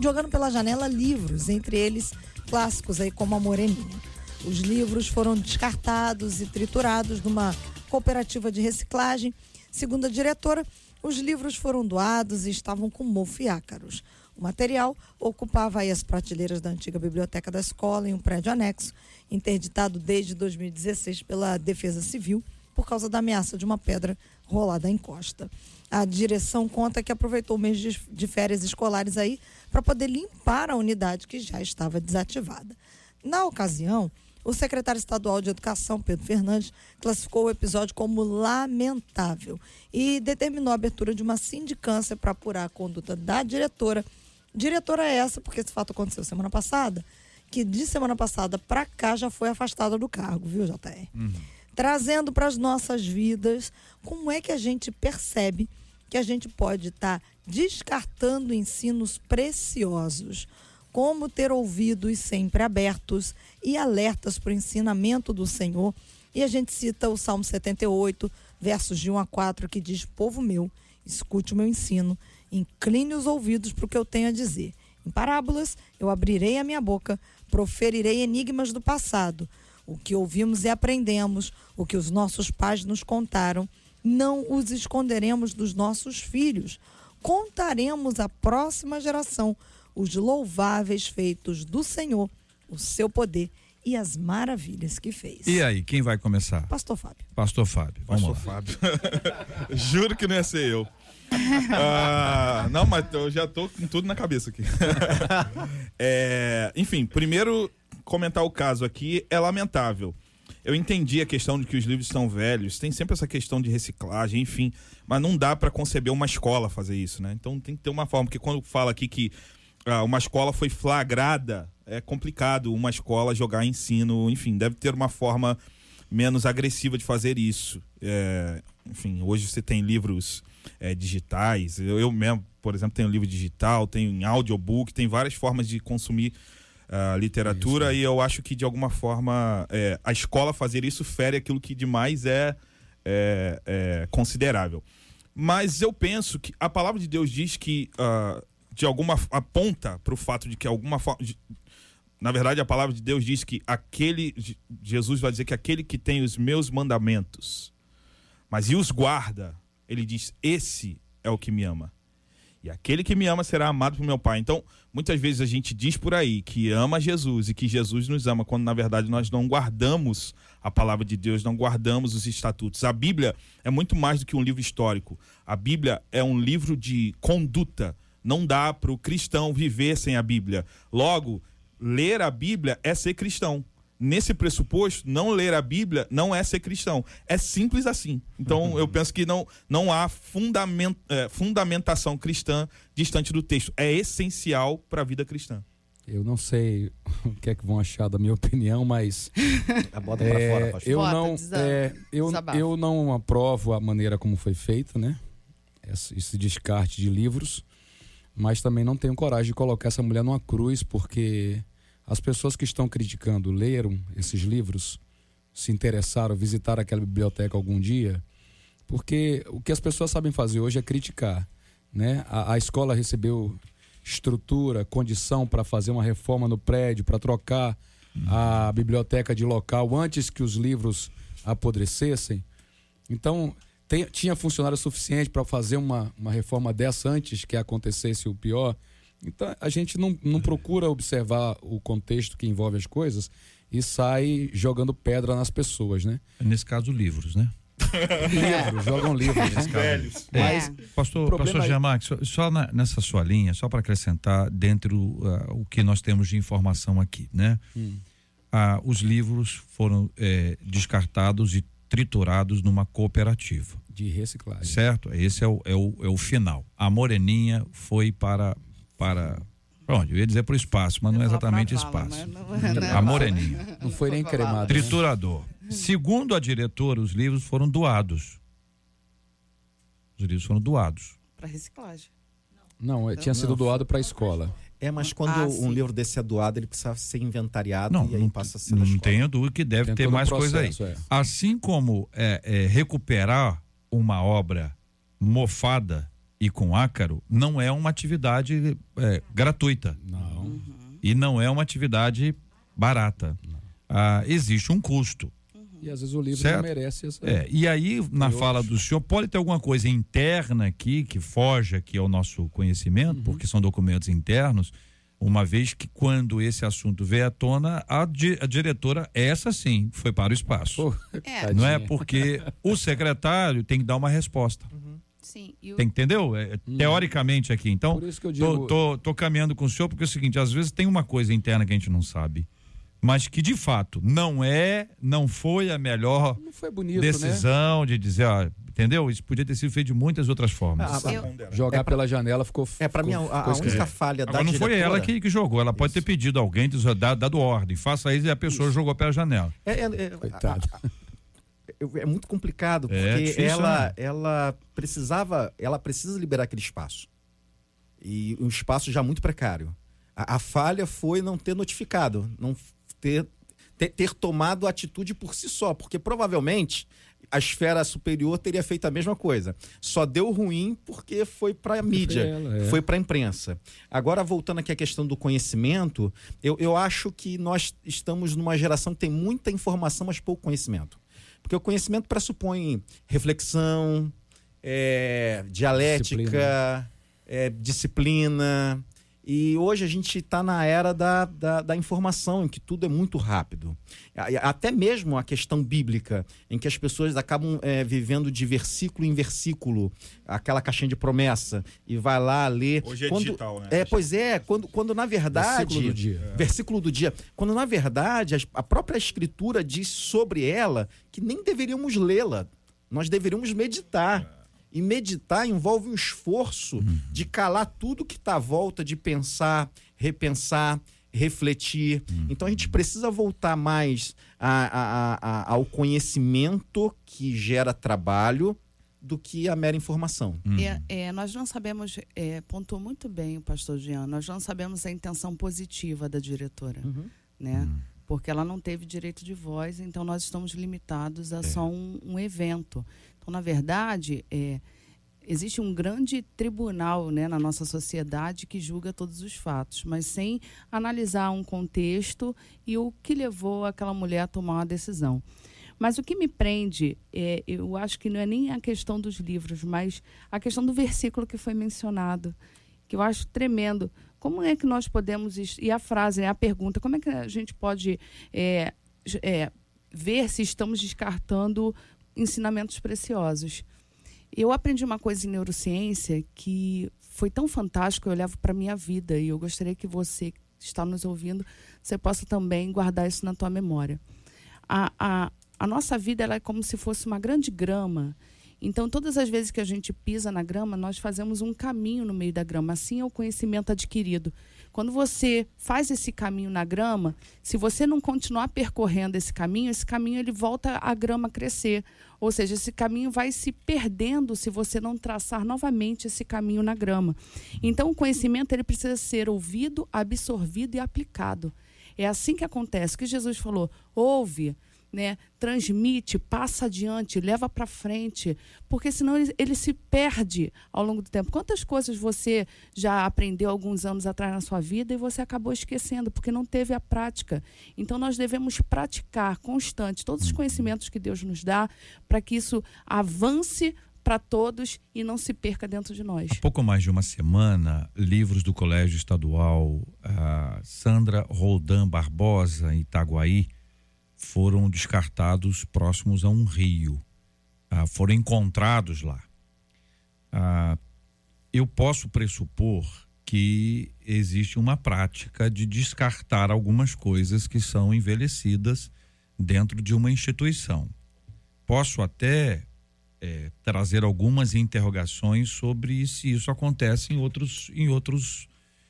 jogando pela janela livros, entre eles clássicos aí como a Moreninha. Os livros foram descartados e triturados numa cooperativa de reciclagem. Segundo a diretora, os livros foram doados e estavam com mofo e ácaros. O material ocupava as prateleiras da antiga biblioteca da escola em um prédio anexo, interditado desde 2016 pela Defesa Civil por causa da ameaça de uma pedra rolada em costa. A direção conta que aproveitou o mês de férias escolares aí para poder limpar a unidade que já estava desativada. Na ocasião, o secretário estadual de Educação, Pedro Fernandes, classificou o episódio como lamentável e determinou a abertura de uma sindicância para apurar a conduta da diretora. Diretora essa, porque esse fato aconteceu semana passada, que de semana passada para cá já foi afastada do cargo, viu, JR? Trazendo para as nossas vidas como é que a gente percebe que a gente pode estar descartando ensinos preciosos como ter ouvidos sempre abertos e alertas para o ensinamento do Senhor. E a gente cita o Salmo 78, versos de 1 a 4, que diz: Povo meu, escute o meu ensino, incline os ouvidos para o que eu tenho a dizer. Em parábolas, eu abrirei a minha boca, proferirei enigmas do passado. O que ouvimos e aprendemos, o que os nossos pais nos contaram, não os esconderemos dos nossos filhos. Contaremos à próxima geração os louváveis feitos do Senhor, o seu poder e as maravilhas que fez. E aí, quem vai começar? Pastor Fábio. Pastor Fábio. Vamos Pastor lá. Fábio. Juro que não ia ser eu. Ah, não, mas eu já tô com tudo na cabeça aqui. É, enfim, primeiro comentar o caso aqui é lamentável. Eu entendi a questão de que os livros estão velhos, tem sempre essa questão de reciclagem, enfim, mas não dá para conceber uma escola fazer isso, né? Então tem que ter uma forma, porque quando fala aqui que uma escola foi flagrada, é complicado uma escola jogar ensino, enfim, deve ter uma forma menos agressiva de fazer isso. É, enfim, hoje você tem livros é, digitais, eu, eu mesmo, por exemplo, tenho livro digital, tenho em audiobook, tem várias formas de consumir ah, literatura e eu acho que de alguma forma é, a escola fazer isso fere aquilo que demais é, é, é considerável. Mas eu penso que a palavra de Deus diz que ah, de alguma aponta para o fato de que alguma forma na verdade a palavra de Deus diz que aquele Jesus vai dizer que aquele que tem os meus mandamentos mas e os guarda ele diz esse é o que me ama. E aquele que me ama será amado por meu pai. Então muitas vezes a gente diz por aí que ama Jesus e que Jesus nos ama quando na verdade nós não guardamos a palavra de Deus não guardamos os estatutos. A Bíblia é muito mais do que um livro histórico. A Bíblia é um livro de conduta não dá para o cristão viver sem a Bíblia. Logo, ler a Bíblia é ser cristão. Nesse pressuposto, não ler a Bíblia não é ser cristão. É simples assim. Então, eu penso que não, não há fundament, eh, fundamentação cristã distante do texto. É essencial para a vida cristã. Eu não sei o que é que vão achar da minha opinião, mas A bota pra é, fora, pastor. eu Bota, não é, eu, eu não aprovo a maneira como foi feito, né? Esse, esse descarte de livros, mas também não tenho coragem de colocar essa mulher numa cruz, porque as pessoas que estão criticando leram esses livros, se interessaram, visitaram aquela biblioteca algum dia, porque o que as pessoas sabem fazer hoje é criticar, né? A, a escola recebeu estrutura, condição para fazer uma reforma no prédio, para trocar a biblioteca de local antes que os livros apodrecessem. Então, tem- tinha funcionário suficiente para fazer uma, uma reforma dessa antes que acontecesse o pior. Então, a gente não, não procura observar o contexto que envolve as coisas e sai jogando pedra nas pessoas, né? Nesse caso, livros, né? Livros, jogam livros nesse caso. Velhos. É. Pastor, O problema pastor é- Giamac, só, só na- nessa sua linha, só para acrescentar dentro ah, o que nós temos de informação aqui, né? Ah, os livros foram eh, descartados e triturados numa cooperativa, De reciclagem. certo? Esse é o, é o, é o final. A Moreninha foi para para para onde? Eu ia dizer para o espaço, mas não é exatamente vala, espaço. não- não é A Moreninha. Não foi nem cremado. né? Triturador. Segundo a diretora, os livros foram doados. Os livros foram doados. Pra reciclagem. Não, é, tinha sido doado para a escola. É, mas quando Ah, um livro desse é doado, ele precisa ser inventariado Não, e aí não, passa a ser não tenho dúvida que deve Tem ter mais coisa aí. processo, é. Assim como é, é, recuperar uma obra mofada e com ácaro não é uma atividade é, gratuita Não. e não é uma atividade barata. Ah, existe um custo. E às vezes o livro Certo. não merece essa. É, e aí, na Eu fala acho. do senhor, pode ter alguma coisa interna aqui que foge aqui ao nosso conhecimento, porque são documentos internos, uma vez que quando esse assunto veio à tona, a, di- a diretora, essa sim, foi para o espaço. Pô, É, Não é porque o secretário tem que dar uma resposta. sim. E o, Tem, entendeu? É, Teoricamente aqui. Então, Por isso que eu tô, digo- tô, tô caminhando com o senhor, porque é o seguinte, às vezes tem uma coisa interna que a gente não sabe, mas que de fato não é, não foi a melhor Não foi bonito, né? decisão de dizer, ó, entendeu? Isso podia ter sido feito de muitas outras formas. Ah, Eu- Jogar pela janela ficou. É, pra mim, a, a ficou única esquisito. falha da Agora não foi ela que, que jogou, ela pode ter pedido a alguém, dá- dado ordem, faça isso e a pessoa jogou pela janela. É, é, é, Coitado. a- a- é muito complicado, É porque difícil, ela, né? ela precisava, ela precisa liberar aquele espaço. E um espaço já muito precário. A, a falha foi não ter notificado, não ter, ter, ter tomado atitude por si só, porque provavelmente a esfera superior teria feito a mesma coisa. Só deu ruim porque foi para a mídia, ela, é. foi para a imprensa. Agora, voltando aqui à questão do conhecimento, eu, eu acho que nós estamos numa geração que tem muita informação, mas pouco conhecimento. Porque o conhecimento pressupõe reflexão, é, dialética, Disciplina. é, disciplina. E hoje a gente está na era da, da, da informação, em que tudo é muito rápido. Até mesmo a questão bíblica, em que as pessoas acabam é, vivendo de versículo em versículo, aquela caixinha de promessa, e vai lá ler. Hoje é Quando- digital, né? É, pois é, quando, quando na verdade. Versículo do dia. Versículo do dia. Quando na verdade a própria Escritura diz sobre ela que nem deveríamos lê-la, nós deveríamos meditar. E meditar envolve um esforço de calar tudo que está à volta, de pensar, repensar, refletir. Então a gente precisa voltar mais a- a- a- a- ao conhecimento que gera trabalho do que a mera informação. É, é, nós não sabemos, é, pontuou muito bem o pastor Jean, nós não sabemos a intenção positiva da diretora, né? Porque ela não teve direito de voz, então nós estamos limitados a só um, um evento. Então, na verdade, é, existe um grande tribunal né, na nossa sociedade que julga todos os fatos, mas sem analisar um contexto e o que levou aquela mulher a tomar uma decisão. Mas o que me prende, é, eu acho que não é nem a questão dos livros, mas a questão do versículo que foi mencionado, que eu acho tremendo. Como é que nós podemos. E a frase, né, a pergunta, como é que a gente pode é, é, ver se estamos descartando ensinamentos preciosos? Eu aprendi uma coisa em neurociência que foi tão fantástico, eu levo para minha vida e eu gostaria que você que está nos ouvindo, você possa também guardar isso na tua memória. A, a, a nossa vida ela é como se fosse uma grande grama Então, todas as vezes que a gente pisa na grama, nós fazemos um caminho no meio da grama. Assim é o conhecimento adquirido. Quando você faz esse caminho na grama, se você não continuar percorrendo esse caminho, esse caminho ele volta a grama crescer. Ou seja, esse caminho vai se perdendo se você não traçar novamente esse caminho na grama. Então, o conhecimento ele precisa ser ouvido, absorvido e aplicado. É assim que acontece. O que Jesus falou: ouve, né, transmite, passa adiante, leva para frente, porque senão ele, ele, se perde ao longo do tempo. Quantas coisas você já aprendeu alguns anos atrás na sua vida e você acabou esquecendo porque não teve a prática? Então nós devemos praticar constante todos os conhecimentos que Deus nos dá para que isso avance para todos e não se perca dentro de nós. Há pouco mais de uma semana, livros do Colégio Estadual Sandra Roldan Barbosa, em Itaguaí, foram descartados próximos a um rio. Ah, foram encontrados lá. Ah, eu posso pressupor que existe uma prática de descartar algumas coisas que são envelhecidas dentro de uma instituição. Posso até é, trazer algumas interrogações sobre se isso acontece em outros, em outros,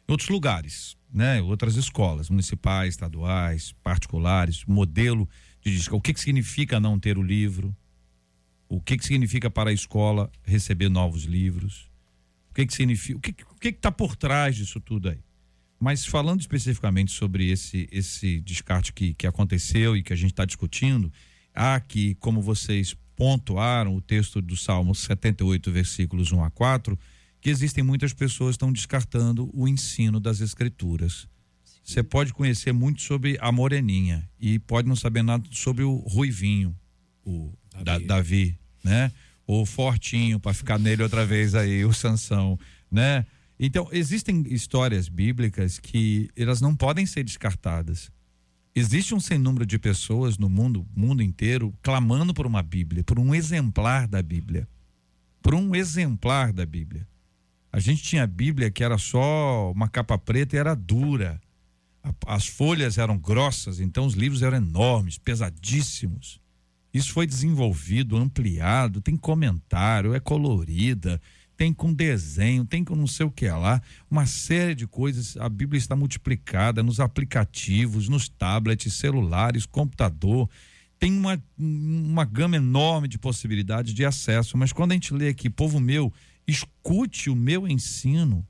em outros lugares né, outras escolas, municipais, estaduais, particulares, modelo de disco. O que, que significa não ter o livro? O que, que significa para a escola receber novos livros? O que, que significa? O que está que que tá por trás disso tudo aí? Mas falando especificamente sobre esse, esse descarte que, que aconteceu e que a gente está discutindo, há que, como vocês pontuaram o texto do Salmo 78, versículos 1 a 4, que existem muitas pessoas que estão descartando o ensino das escrituras. Você pode conhecer muito sobre a moreninha e pode não saber nada sobre o ruivinho, o Davi, da, Davi né? O fortinho para ficar nele outra vez aí, o Sansão, né? Então, existem histórias bíblicas que elas não podem ser descartadas. Existe um sem número de pessoas no mundo, mundo inteiro, clamando por uma Bíblia, por um exemplar da Bíblia. Por um exemplar da Bíblia. A gente tinha a Bíblia que era só uma capa preta e era dura. As folhas eram grossas, então os livros eram enormes, pesadíssimos. Isso foi desenvolvido, ampliado, tem comentário, é colorida, tem com desenho, tem com não sei o que lá, uma série de coisas. A Bíblia está multiplicada nos aplicativos, nos tablets, celulares, computador. Tem uma, uma gama enorme de possibilidades de acesso, mas quando a gente lê aqui, povo meu, escute o meu ensino,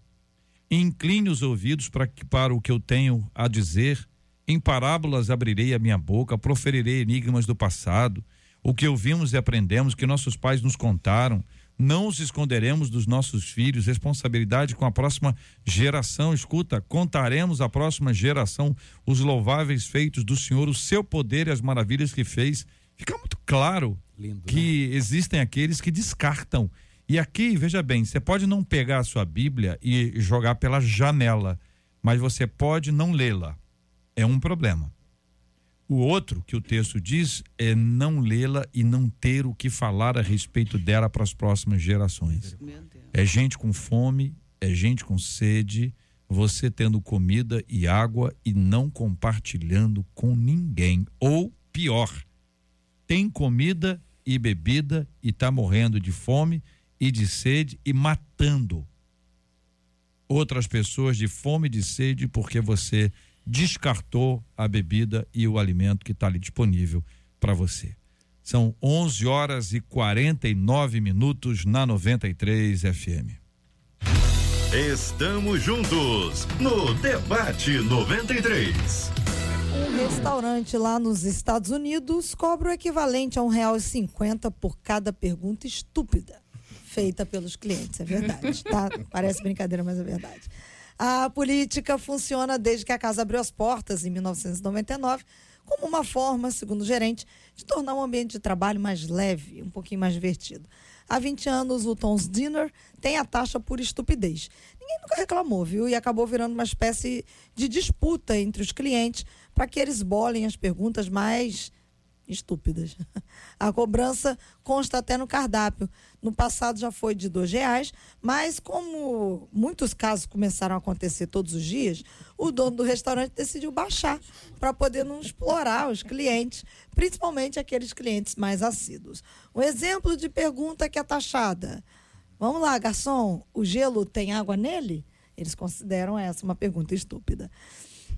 incline os ouvidos para, para o que eu tenho a dizer. Em parábolas abrirei a minha boca, proferirei enigmas do passado, o que ouvimos e aprendemos, que nossos pais nos contaram. Não os esconderemos dos nossos filhos, responsabilidade com a próxima geração. Escuta, contaremos à próxima geração os louváveis feitos do Senhor, o seu poder e as maravilhas que fez. Fica muito claro Lindo, que né? existem aqueles que descartam e aqui, veja bem, você pode não pegar a sua Bíblia e jogar pela janela, mas você pode não lê-la. É um problema. O outro que o texto diz é não lê-la e não ter o que falar a respeito dela para as próximas gerações. É gente com fome, é gente com sede, você tendo comida e água e não compartilhando com ninguém. Ou pior, tem comida e bebida e está morrendo de fome e de sede e matando outras pessoas de fome e de sede porque você descartou a bebida e o alimento que está ali disponível para você. São 11 horas e 49 minutos na 93 FM. Estamos juntos no Debate 93. Um restaurante lá nos Estados Unidos cobra o equivalente a um real e cinquenta por cada pergunta estúpida feita pelos clientes, é verdade, tá? Parece brincadeira, mas é verdade. A política funciona desde que a casa abriu as portas em 1999 como uma forma, segundo o gerente, de tornar o ambiente de trabalho mais leve, um pouquinho mais divertido. Há 20 anos, o Tom's Dinner tem a taxa por estupidez. Ninguém nunca reclamou, viu? E acabou virando uma espécie de disputa entre os clientes para que eles bolem as perguntas mais estúpidas. A cobrança consta até no cardápio. No passado já foi de dois reais, mas como muitos casos começaram a acontecer todos os dias, o dono do restaurante decidiu baixar para poder não explorar os clientes, principalmente aqueles clientes mais assíduos. Um exemplo de pergunta que é taxada. Vamos lá, garçom, o gelo tem água nele? Eles consideram essa uma pergunta estúpida.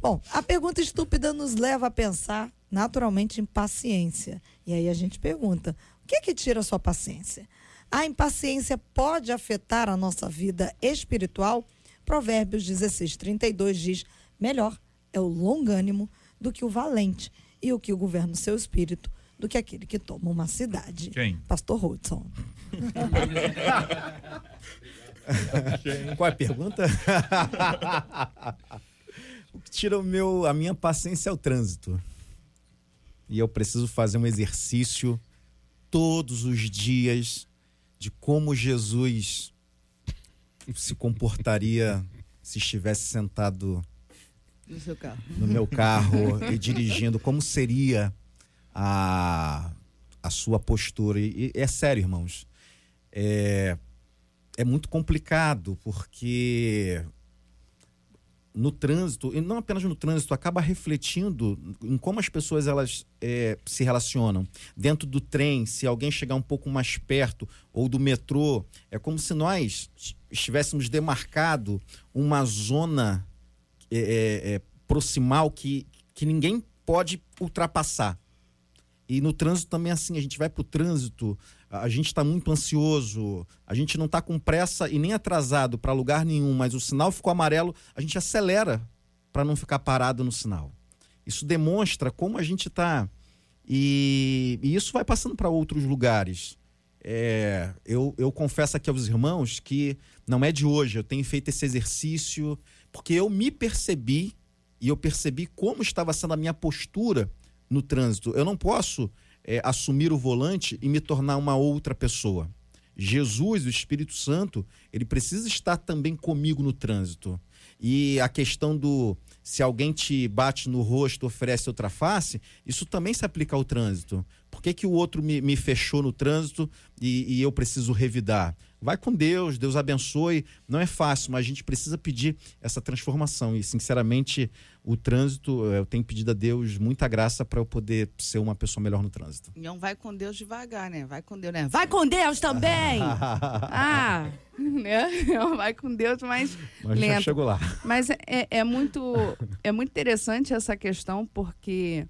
Bom, a pergunta estúpida nos leva a pensar naturalmente em paciência. E aí a gente pergunta: o que é que tira a sua paciência? A impaciência pode afetar a nossa vida espiritual? Provérbios 16, 32 diz: melhor é o longânimo do que o valente, e o que governa o seu espírito do que aquele que toma uma cidade. Quem? Pastor Hudson. Qual é a pergunta? o que tira o meu, a minha paciência é o trânsito. E eu preciso fazer um exercício todos os dias de como Jesus se comportaria se estivesse sentado No seu carro. no meu carro e dirigindo, como seria a, a sua postura. E, e é sério, irmãos. É, é muito complicado, porque no trânsito, e não apenas no trânsito, acaba refletindo em como as pessoas elas é, se relacionam. Dentro do trem, se alguém chegar um pouco mais perto, ou do metrô, é como se nós estivéssemos demarcado uma zona é, é, é, proximal que, que ninguém pode ultrapassar. E no trânsito também é assim, a gente vai para o trânsito, a gente está muito ansioso, a gente não está com pressa e nem atrasado para lugar nenhum, mas o sinal ficou amarelo, a gente acelera para não ficar parado no sinal. Isso demonstra como a gente está. E, e isso vai passando para outros lugares. É, eu, eu confesso aqui aos irmãos que não é de hoje, eu tenho feito esse exercício, porque eu me percebi e eu percebi como estava sendo a minha postura no trânsito. Eu não posso é, assumir o volante e me tornar uma outra pessoa. Jesus, o Espírito Santo, ele precisa estar também comigo no trânsito. E a questão do se alguém te bate no rosto, oferece outra face, isso também se aplica ao trânsito. Por que, que o outro me, me fechou no trânsito e, e eu preciso revidar? Vai com Deus, Deus abençoe. Não é fácil, mas a gente precisa pedir essa transformação. E, sinceramente, o trânsito, eu tenho pedido a Deus muita graça para eu poder ser uma pessoa melhor no trânsito. Não vai com Deus devagar, né? Vai com Deus, né? Vai com Deus também! ah, né? Vai com Deus, mas Mas já lento. chegou lá. Mas é, é muito, é muito interessante essa questão, porque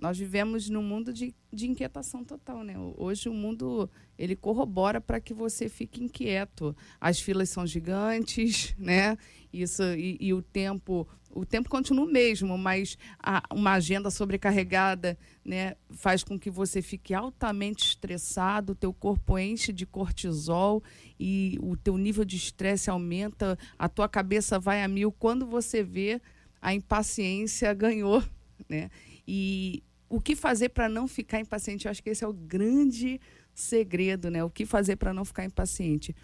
nós vivemos num mundo de, de inquietação total, né? Hoje o mundo ele corrobora para que você fique inquieto. As filas são gigantes, né? Isso e, e o tempo, o tempo continua o mesmo, mas a- uma agenda sobrecarregada, né, faz com que você fique altamente estressado, o teu corpo enche de cortisol e o teu nível de estresse aumenta, a tua cabeça vai a mil. Quando você vê, a impaciência ganhou, né? E o que fazer para não ficar impaciente? Eu acho que esse é o grande segredo, né? O que fazer para não ficar impaciente?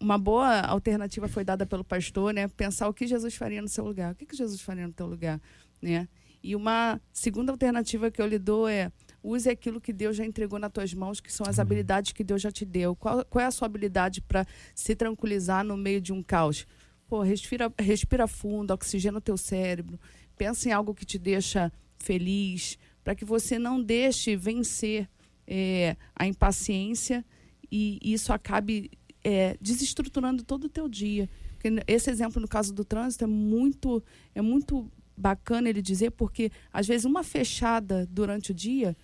Uma boa alternativa foi dada pelo pastor, né? Pensar o que Jesus faria no seu lugar. O que, que Jesus faria no teu lugar, né? E uma segunda alternativa que eu lhe dou é use aquilo que Deus já entregou nas tuas mãos, que são as habilidades que Deus já te deu. Qual, qual é a sua habilidade para se tranquilizar no meio de um caos? Pô, respira, respira fundo, oxigena o teu cérebro. Pensa em algo que te deixa feliz, para que você não deixe vencer é, a impaciência e isso acabe é, desestruturando todo o teu dia. Porque esse exemplo no caso do trânsito é muito, é muito bacana ele dizer, porque às vezes uma fechada durante o dia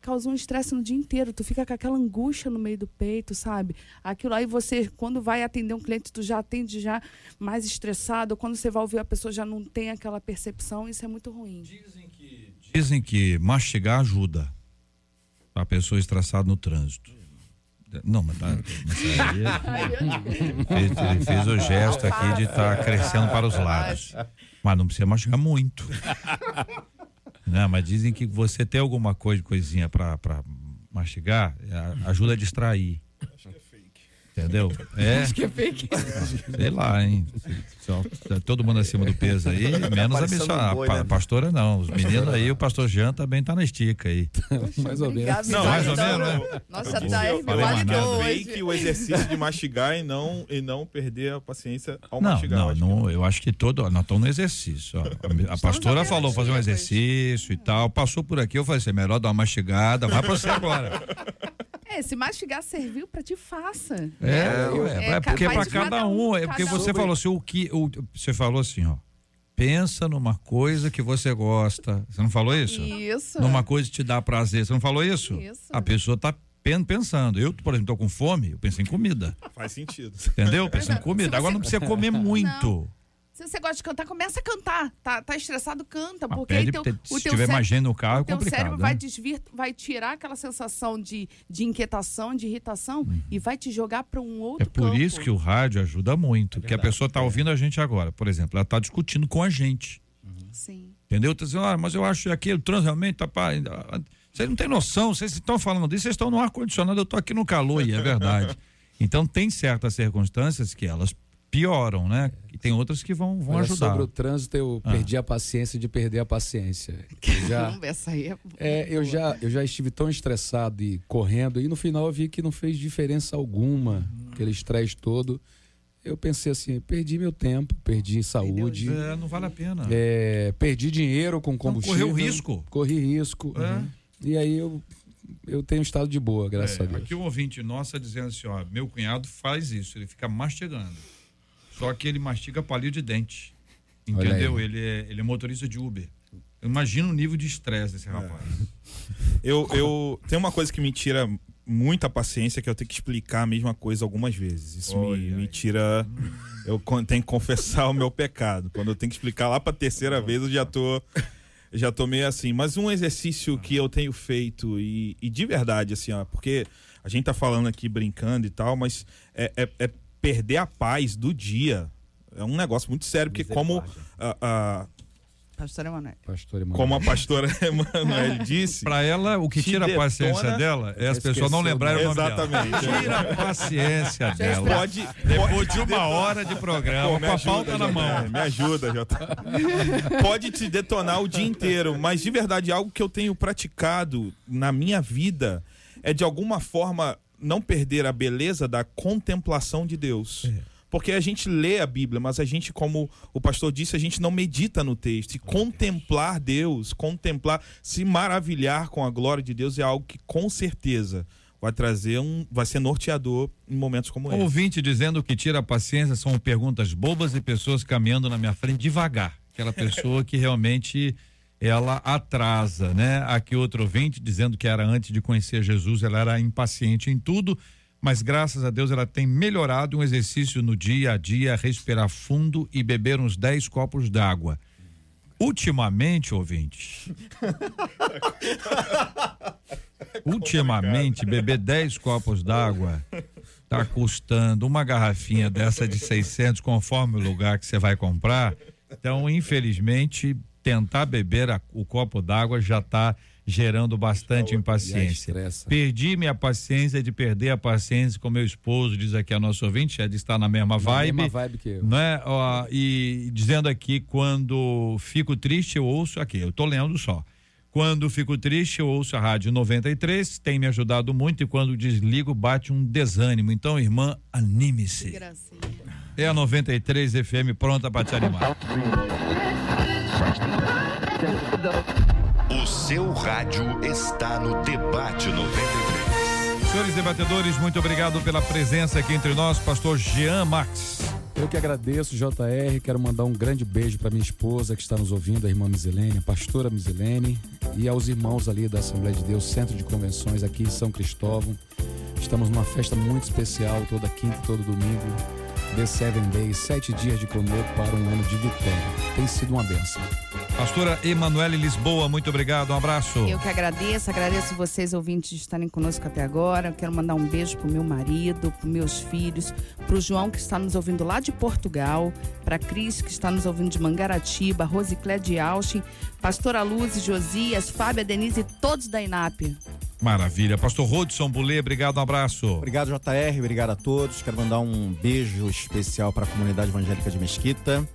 causa um estresse no dia inteiro. Tu fica com aquela angústia no meio do peito, sabe? Aquilo aí você, quando vai atender um cliente, tu já atende já mais estressado. Quando você vai ouvir a pessoa já não tem aquela percepção. Isso é muito ruim. Dizem que mastigar ajuda a pessoa estressada no trânsito. Não, mas, tá, mas aí fez, ele fez o gesto aqui de estar crescendo para os lados. Mas não precisa mastigar muito. Não, mas dizem que você ter alguma coisa, coisinha para mastigar, a- ajuda a distrair. Entendeu? É. Acho que é fake. Sei lá, hein? Só- todo mundo acima do peso aí, menos a missionária. um né? pastora não. Os meninos aí, o pastor Jean também tá na estica aí. mais ou menos. Não, mais ou menos, né? Nossa, tá aí, é validou fake o exercício de mastigar e não, e não perder a paciência ao Não, mastigar. não, não, eu acho que todo. Nós estamos no exercício. ó. A, a pastora falou fazer um exercício e tal. Passou por aqui, eu falei assim: melhor dar uma mastigada, vai pra você agora. É, se mastigar serviu pra te faça. É, ué, É, é porque pra de cada cada um. É porque cada você um. falou assim: o que. O, você falou assim, ó. Pensa numa coisa que você gosta. Você não falou isso? Isso. Numa coisa que te dá prazer. Você não falou isso? Isso. A pessoa tá pen- pensando. Eu, por exemplo, tô com fome, eu penso em comida. faz sentido. Entendeu? Eu penso em comida. Agora não precisa comer muito. Se você gosta de cantar, começa a cantar. Tá, tá estressado, canta. Mas Porque aí pede- teu, te- o se teu tiver cérebro- mais gente no carro, o é teu cérebro né? vai desvir, vai tirar aquela sensação de, de inquietação, de irritação e vai te jogar para um Uhum. É outro por campo. isso que o rádio ajuda muito. que a pessoa É. tá ouvindo a gente agora, por exemplo, ela tá discutindo com a gente. Sim. Entendeu? Tá dizendo, ah, mas eu acho que aquele trans realmente tá. pá, ainda- Vocês não têm noção, vocês estão falando disso, vocês estão no ar-condicionado, eu tô aqui no calor, e é verdade. Então tem certas circunstâncias que elas pioram, né? E tem outras que vão, vão Olha, ajudar. sobre o trânsito, eu Ah. perdi a paciência de perder a paciência. Eu já, ver, essa aí é... é, eu, já, eu já estive tão estressado e correndo, e no final eu vi que não fez diferença alguma, aquele estresse todo. Eu pensei assim, perdi meu tempo, perdi saúde, É, não vale a pena. é, perdi dinheiro com combustível. correu risco. Corri risco. É. E aí eu, eu tenho estado de boa, graças É, a Deus. aqui um ouvinte nossa dizendo assim, ó, meu cunhado faz isso, ele fica mastigando. Só que ele mastiga palito de dente. Entendeu? Ele é, ele é motorista de Uber. Imagina o nível de estresse desse rapaz. Eu, eu tem uma coisa que me tira muita paciência que eu tenho que explicar a mesma coisa algumas vezes. Isso me, Olha me aí. tira. Eu tenho que confessar o meu pecado. Quando eu tenho que explicar lá pra terceira vez, eu já tô. Já tô meio assim. Mas um exercício que eu tenho feito, e, e de verdade, assim, ó, porque a gente tá falando aqui brincando e tal, mas é, é- é perder a paz do dia. É um negócio muito sério, porque como a- a, Pastor Emanuel. Pastor Emanuel. como a pastora Emanuele disse. Pra ela, o que tira a paciência dela é as pessoas não lembrarem o nome dela. Exatamente. Tira a paciência dela. Pode, Depois de uma hora de programa, Pô, com a pauta na mão. Me ajuda, Jota. Pode te detonar o dia inteiro, mas de verdade, algo que eu tenho praticado na minha vida é de alguma forma não perder a beleza da contemplação de Deus. É. Porque a gente lê a Bíblia, mas a gente, como o pastor disse, a gente não medita no texto. E contemplar Deus, contemplar, se maravilhar com a glória de Deus é algo que com certeza vai trazer um. vai ser norteador em momentos como esse. ouvinte dizendo que tira a paciência são perguntas bobas e pessoas caminhando na minha frente devagar. Aquela pessoa que realmente ela atrasa, né? Aqui outro ouvinte dizendo que era antes de conhecer Jesus, ela era impaciente em tudo, mas graças a Deus ela tem melhorado um exercício no dia a dia, respirar fundo e beber uns 10 copos d'água. Ultimamente, ouvinte, ultimamente beber 10 copos d'água tá custando uma garrafinha dessa de 600 conforme o lugar que você vai comprar. Então, infelizmente, tentar beber a- o copo d'água já está gerando bastante impaciência. Perdi minha paciência de perder a paciência com meu esposo, diz aqui a nossa ouvinte, é de estar na mesma Na vibe. mesma vibe que eu. Né? Ó, e dizendo aqui, quando fico triste, eu ouço aqui, eu tô lendo só. Quando fico triste, eu ouço a Rádio 93, tem me ajudado muito e quando desligo, bate um desânimo. Então, irmã, anime-se. É a 93 FM pronta para te animar. O seu rádio está no Debate 93. Senhores debatedores, muito obrigado pela presença aqui entre nós, pastor Jean Max. Eu que agradeço, JR. Quero mandar um grande beijo para minha esposa que está nos ouvindo, a irmã Misilene, a pastora Misilene, e aos irmãos ali da Assembleia de Deus, Centro de Convenções aqui em São Cristóvão. Estamos numa festa muito especial, toda quinta e todo domingo. The Seven Days, sete dias de clamor para um ano de vitória. Tem sido uma benção. Pastora Emanuele Lisboa, muito obrigado, um abraço. Eu que agradeço, agradeço vocês, ouvintes, de estarem conosco até agora. Eu quero mandar um beijo pro meu marido, pros meus filhos, pro João, que está nos ouvindo lá de Portugal, pra Cris, que está nos ouvindo de Mangaratiba, Rosiclé de Austin, Pastora Luz, Josias, Fábia, Denise e todos da INAP. Maravilha. Pastor Rodson Bulê, obrigado, um abraço. Obrigado, JR, obrigado a todos. Quero mandar um beijo especial para a comunidade evangélica de Mesquita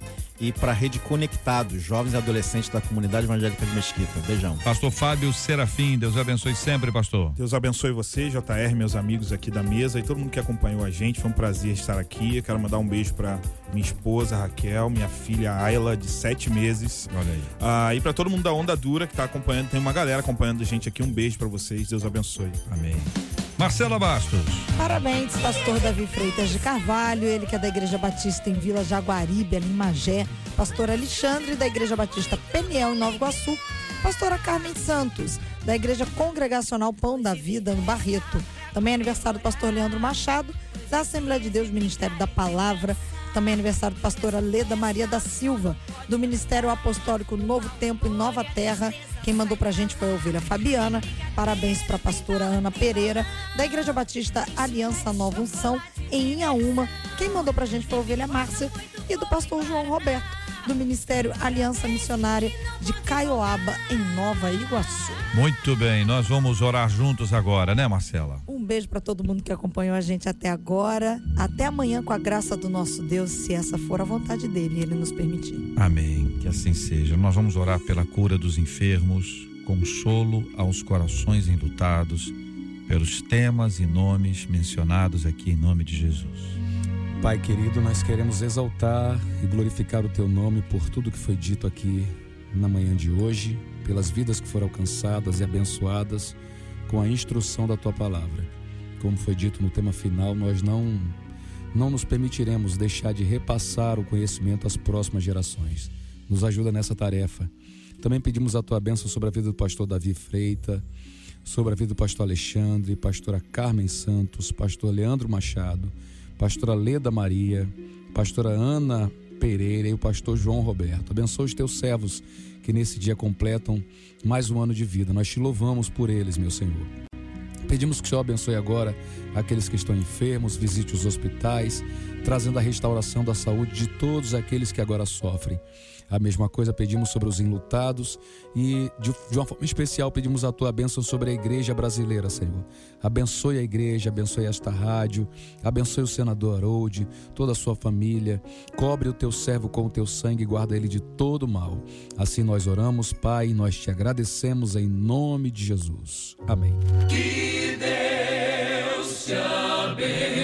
e para a Rede Conectados, jovens e adolescentes da comunidade evangélica de Mesquita. Beijão. Pastor Fábio Serafim, Deus abençoe sempre, pastor. Deus abençoe você, JR, meus amigos aqui da mesa e todo mundo que acompanhou a gente. Foi um prazer estar aqui. Eu quero mandar um beijo para minha esposa Raquel, minha filha Ayla, de sete meses. Olha aí. Ah, e para todo mundo da Onda Dura que está acompanhando, tem uma galera acompanhando a gente aqui. Um beijo para vocês. Deus abençoe. Amém. Marcela Bastos. Parabéns, pastor Davi Freitas de Carvalho, ele que é da Igreja Batista em Vila Jaguaribe, ali em Magé. Pastor Alexandre, da Igreja Batista Peniel, em Nova Iguaçu. Pastora Carmen Santos, da Igreja Congregacional Pão da Vida, no Barreto. Também é aniversário do pastor Leandro Machado, da Assembleia de Deus, Ministério da Palavra. Também é aniversário do pastora Leda Maria da Silva, do Ministério Apostólico Novo Tempo e Nova Terra. Quem mandou pra gente foi a ovelha Fabiana. Parabéns pra pastora Ana Pereira, da Igreja Batista Aliança Nova Unção, em Inhaúma. Quem mandou pra gente foi a ovelha Márcia e do pastor João Roberto, do Ministério Aliança Missionária de Caioaba, em Nova Iguaçu. Muito bem, nós vamos orar juntos agora, né, Marcela? Um beijo para todo mundo que acompanhou a gente até agora. Até amanhã, com a graça do nosso Deus, se essa for a vontade dele, ele nos permitir. Amém. Que assim seja. Nós vamos orar pela cura dos enfermos, consolo aos corações enlutados, pelos temas e nomes mencionados aqui em nome de Jesus. Pai querido, nós queremos exaltar e glorificar o teu nome por tudo que foi dito aqui na manhã de hoje, pelas vidas que foram alcançadas e abençoadas com a instrução da tua palavra. Como foi dito no tema final, nós não não nos permitiremos deixar de repassar o conhecimento às próximas gerações. Nos ajuda nessa tarefa. Também pedimos a tua bênção sobre a vida do pastor Davi Freita, sobre a vida do pastor Alexandre, pastora Carmen Santos, pastor Leandro Machado, pastora Leda Maria, pastora Ana Pereira e o pastor João Roberto. Abençoa os teus servos que nesse dia completam mais um ano de vida. Nós te louvamos por eles, meu Senhor. Pedimos que o Senhor abençoe agora aqueles que estão enfermos, visite os hospitais, trazendo a restauração da saúde de todos aqueles que agora sofrem. A mesma coisa pedimos sobre os enlutados e, de, de, uma forma especial, pedimos a tua bênção sobre a igreja brasileira, Senhor. Abençoe a igreja, abençoe esta rádio, abençoe o senador Harold, toda a sua família. Cobre o teu servo com o teu sangue e guarda ele de todo mal. Assim nós oramos, Pai, e nós te agradecemos em nome de Jesus. Amém. Que Deus te abençoe.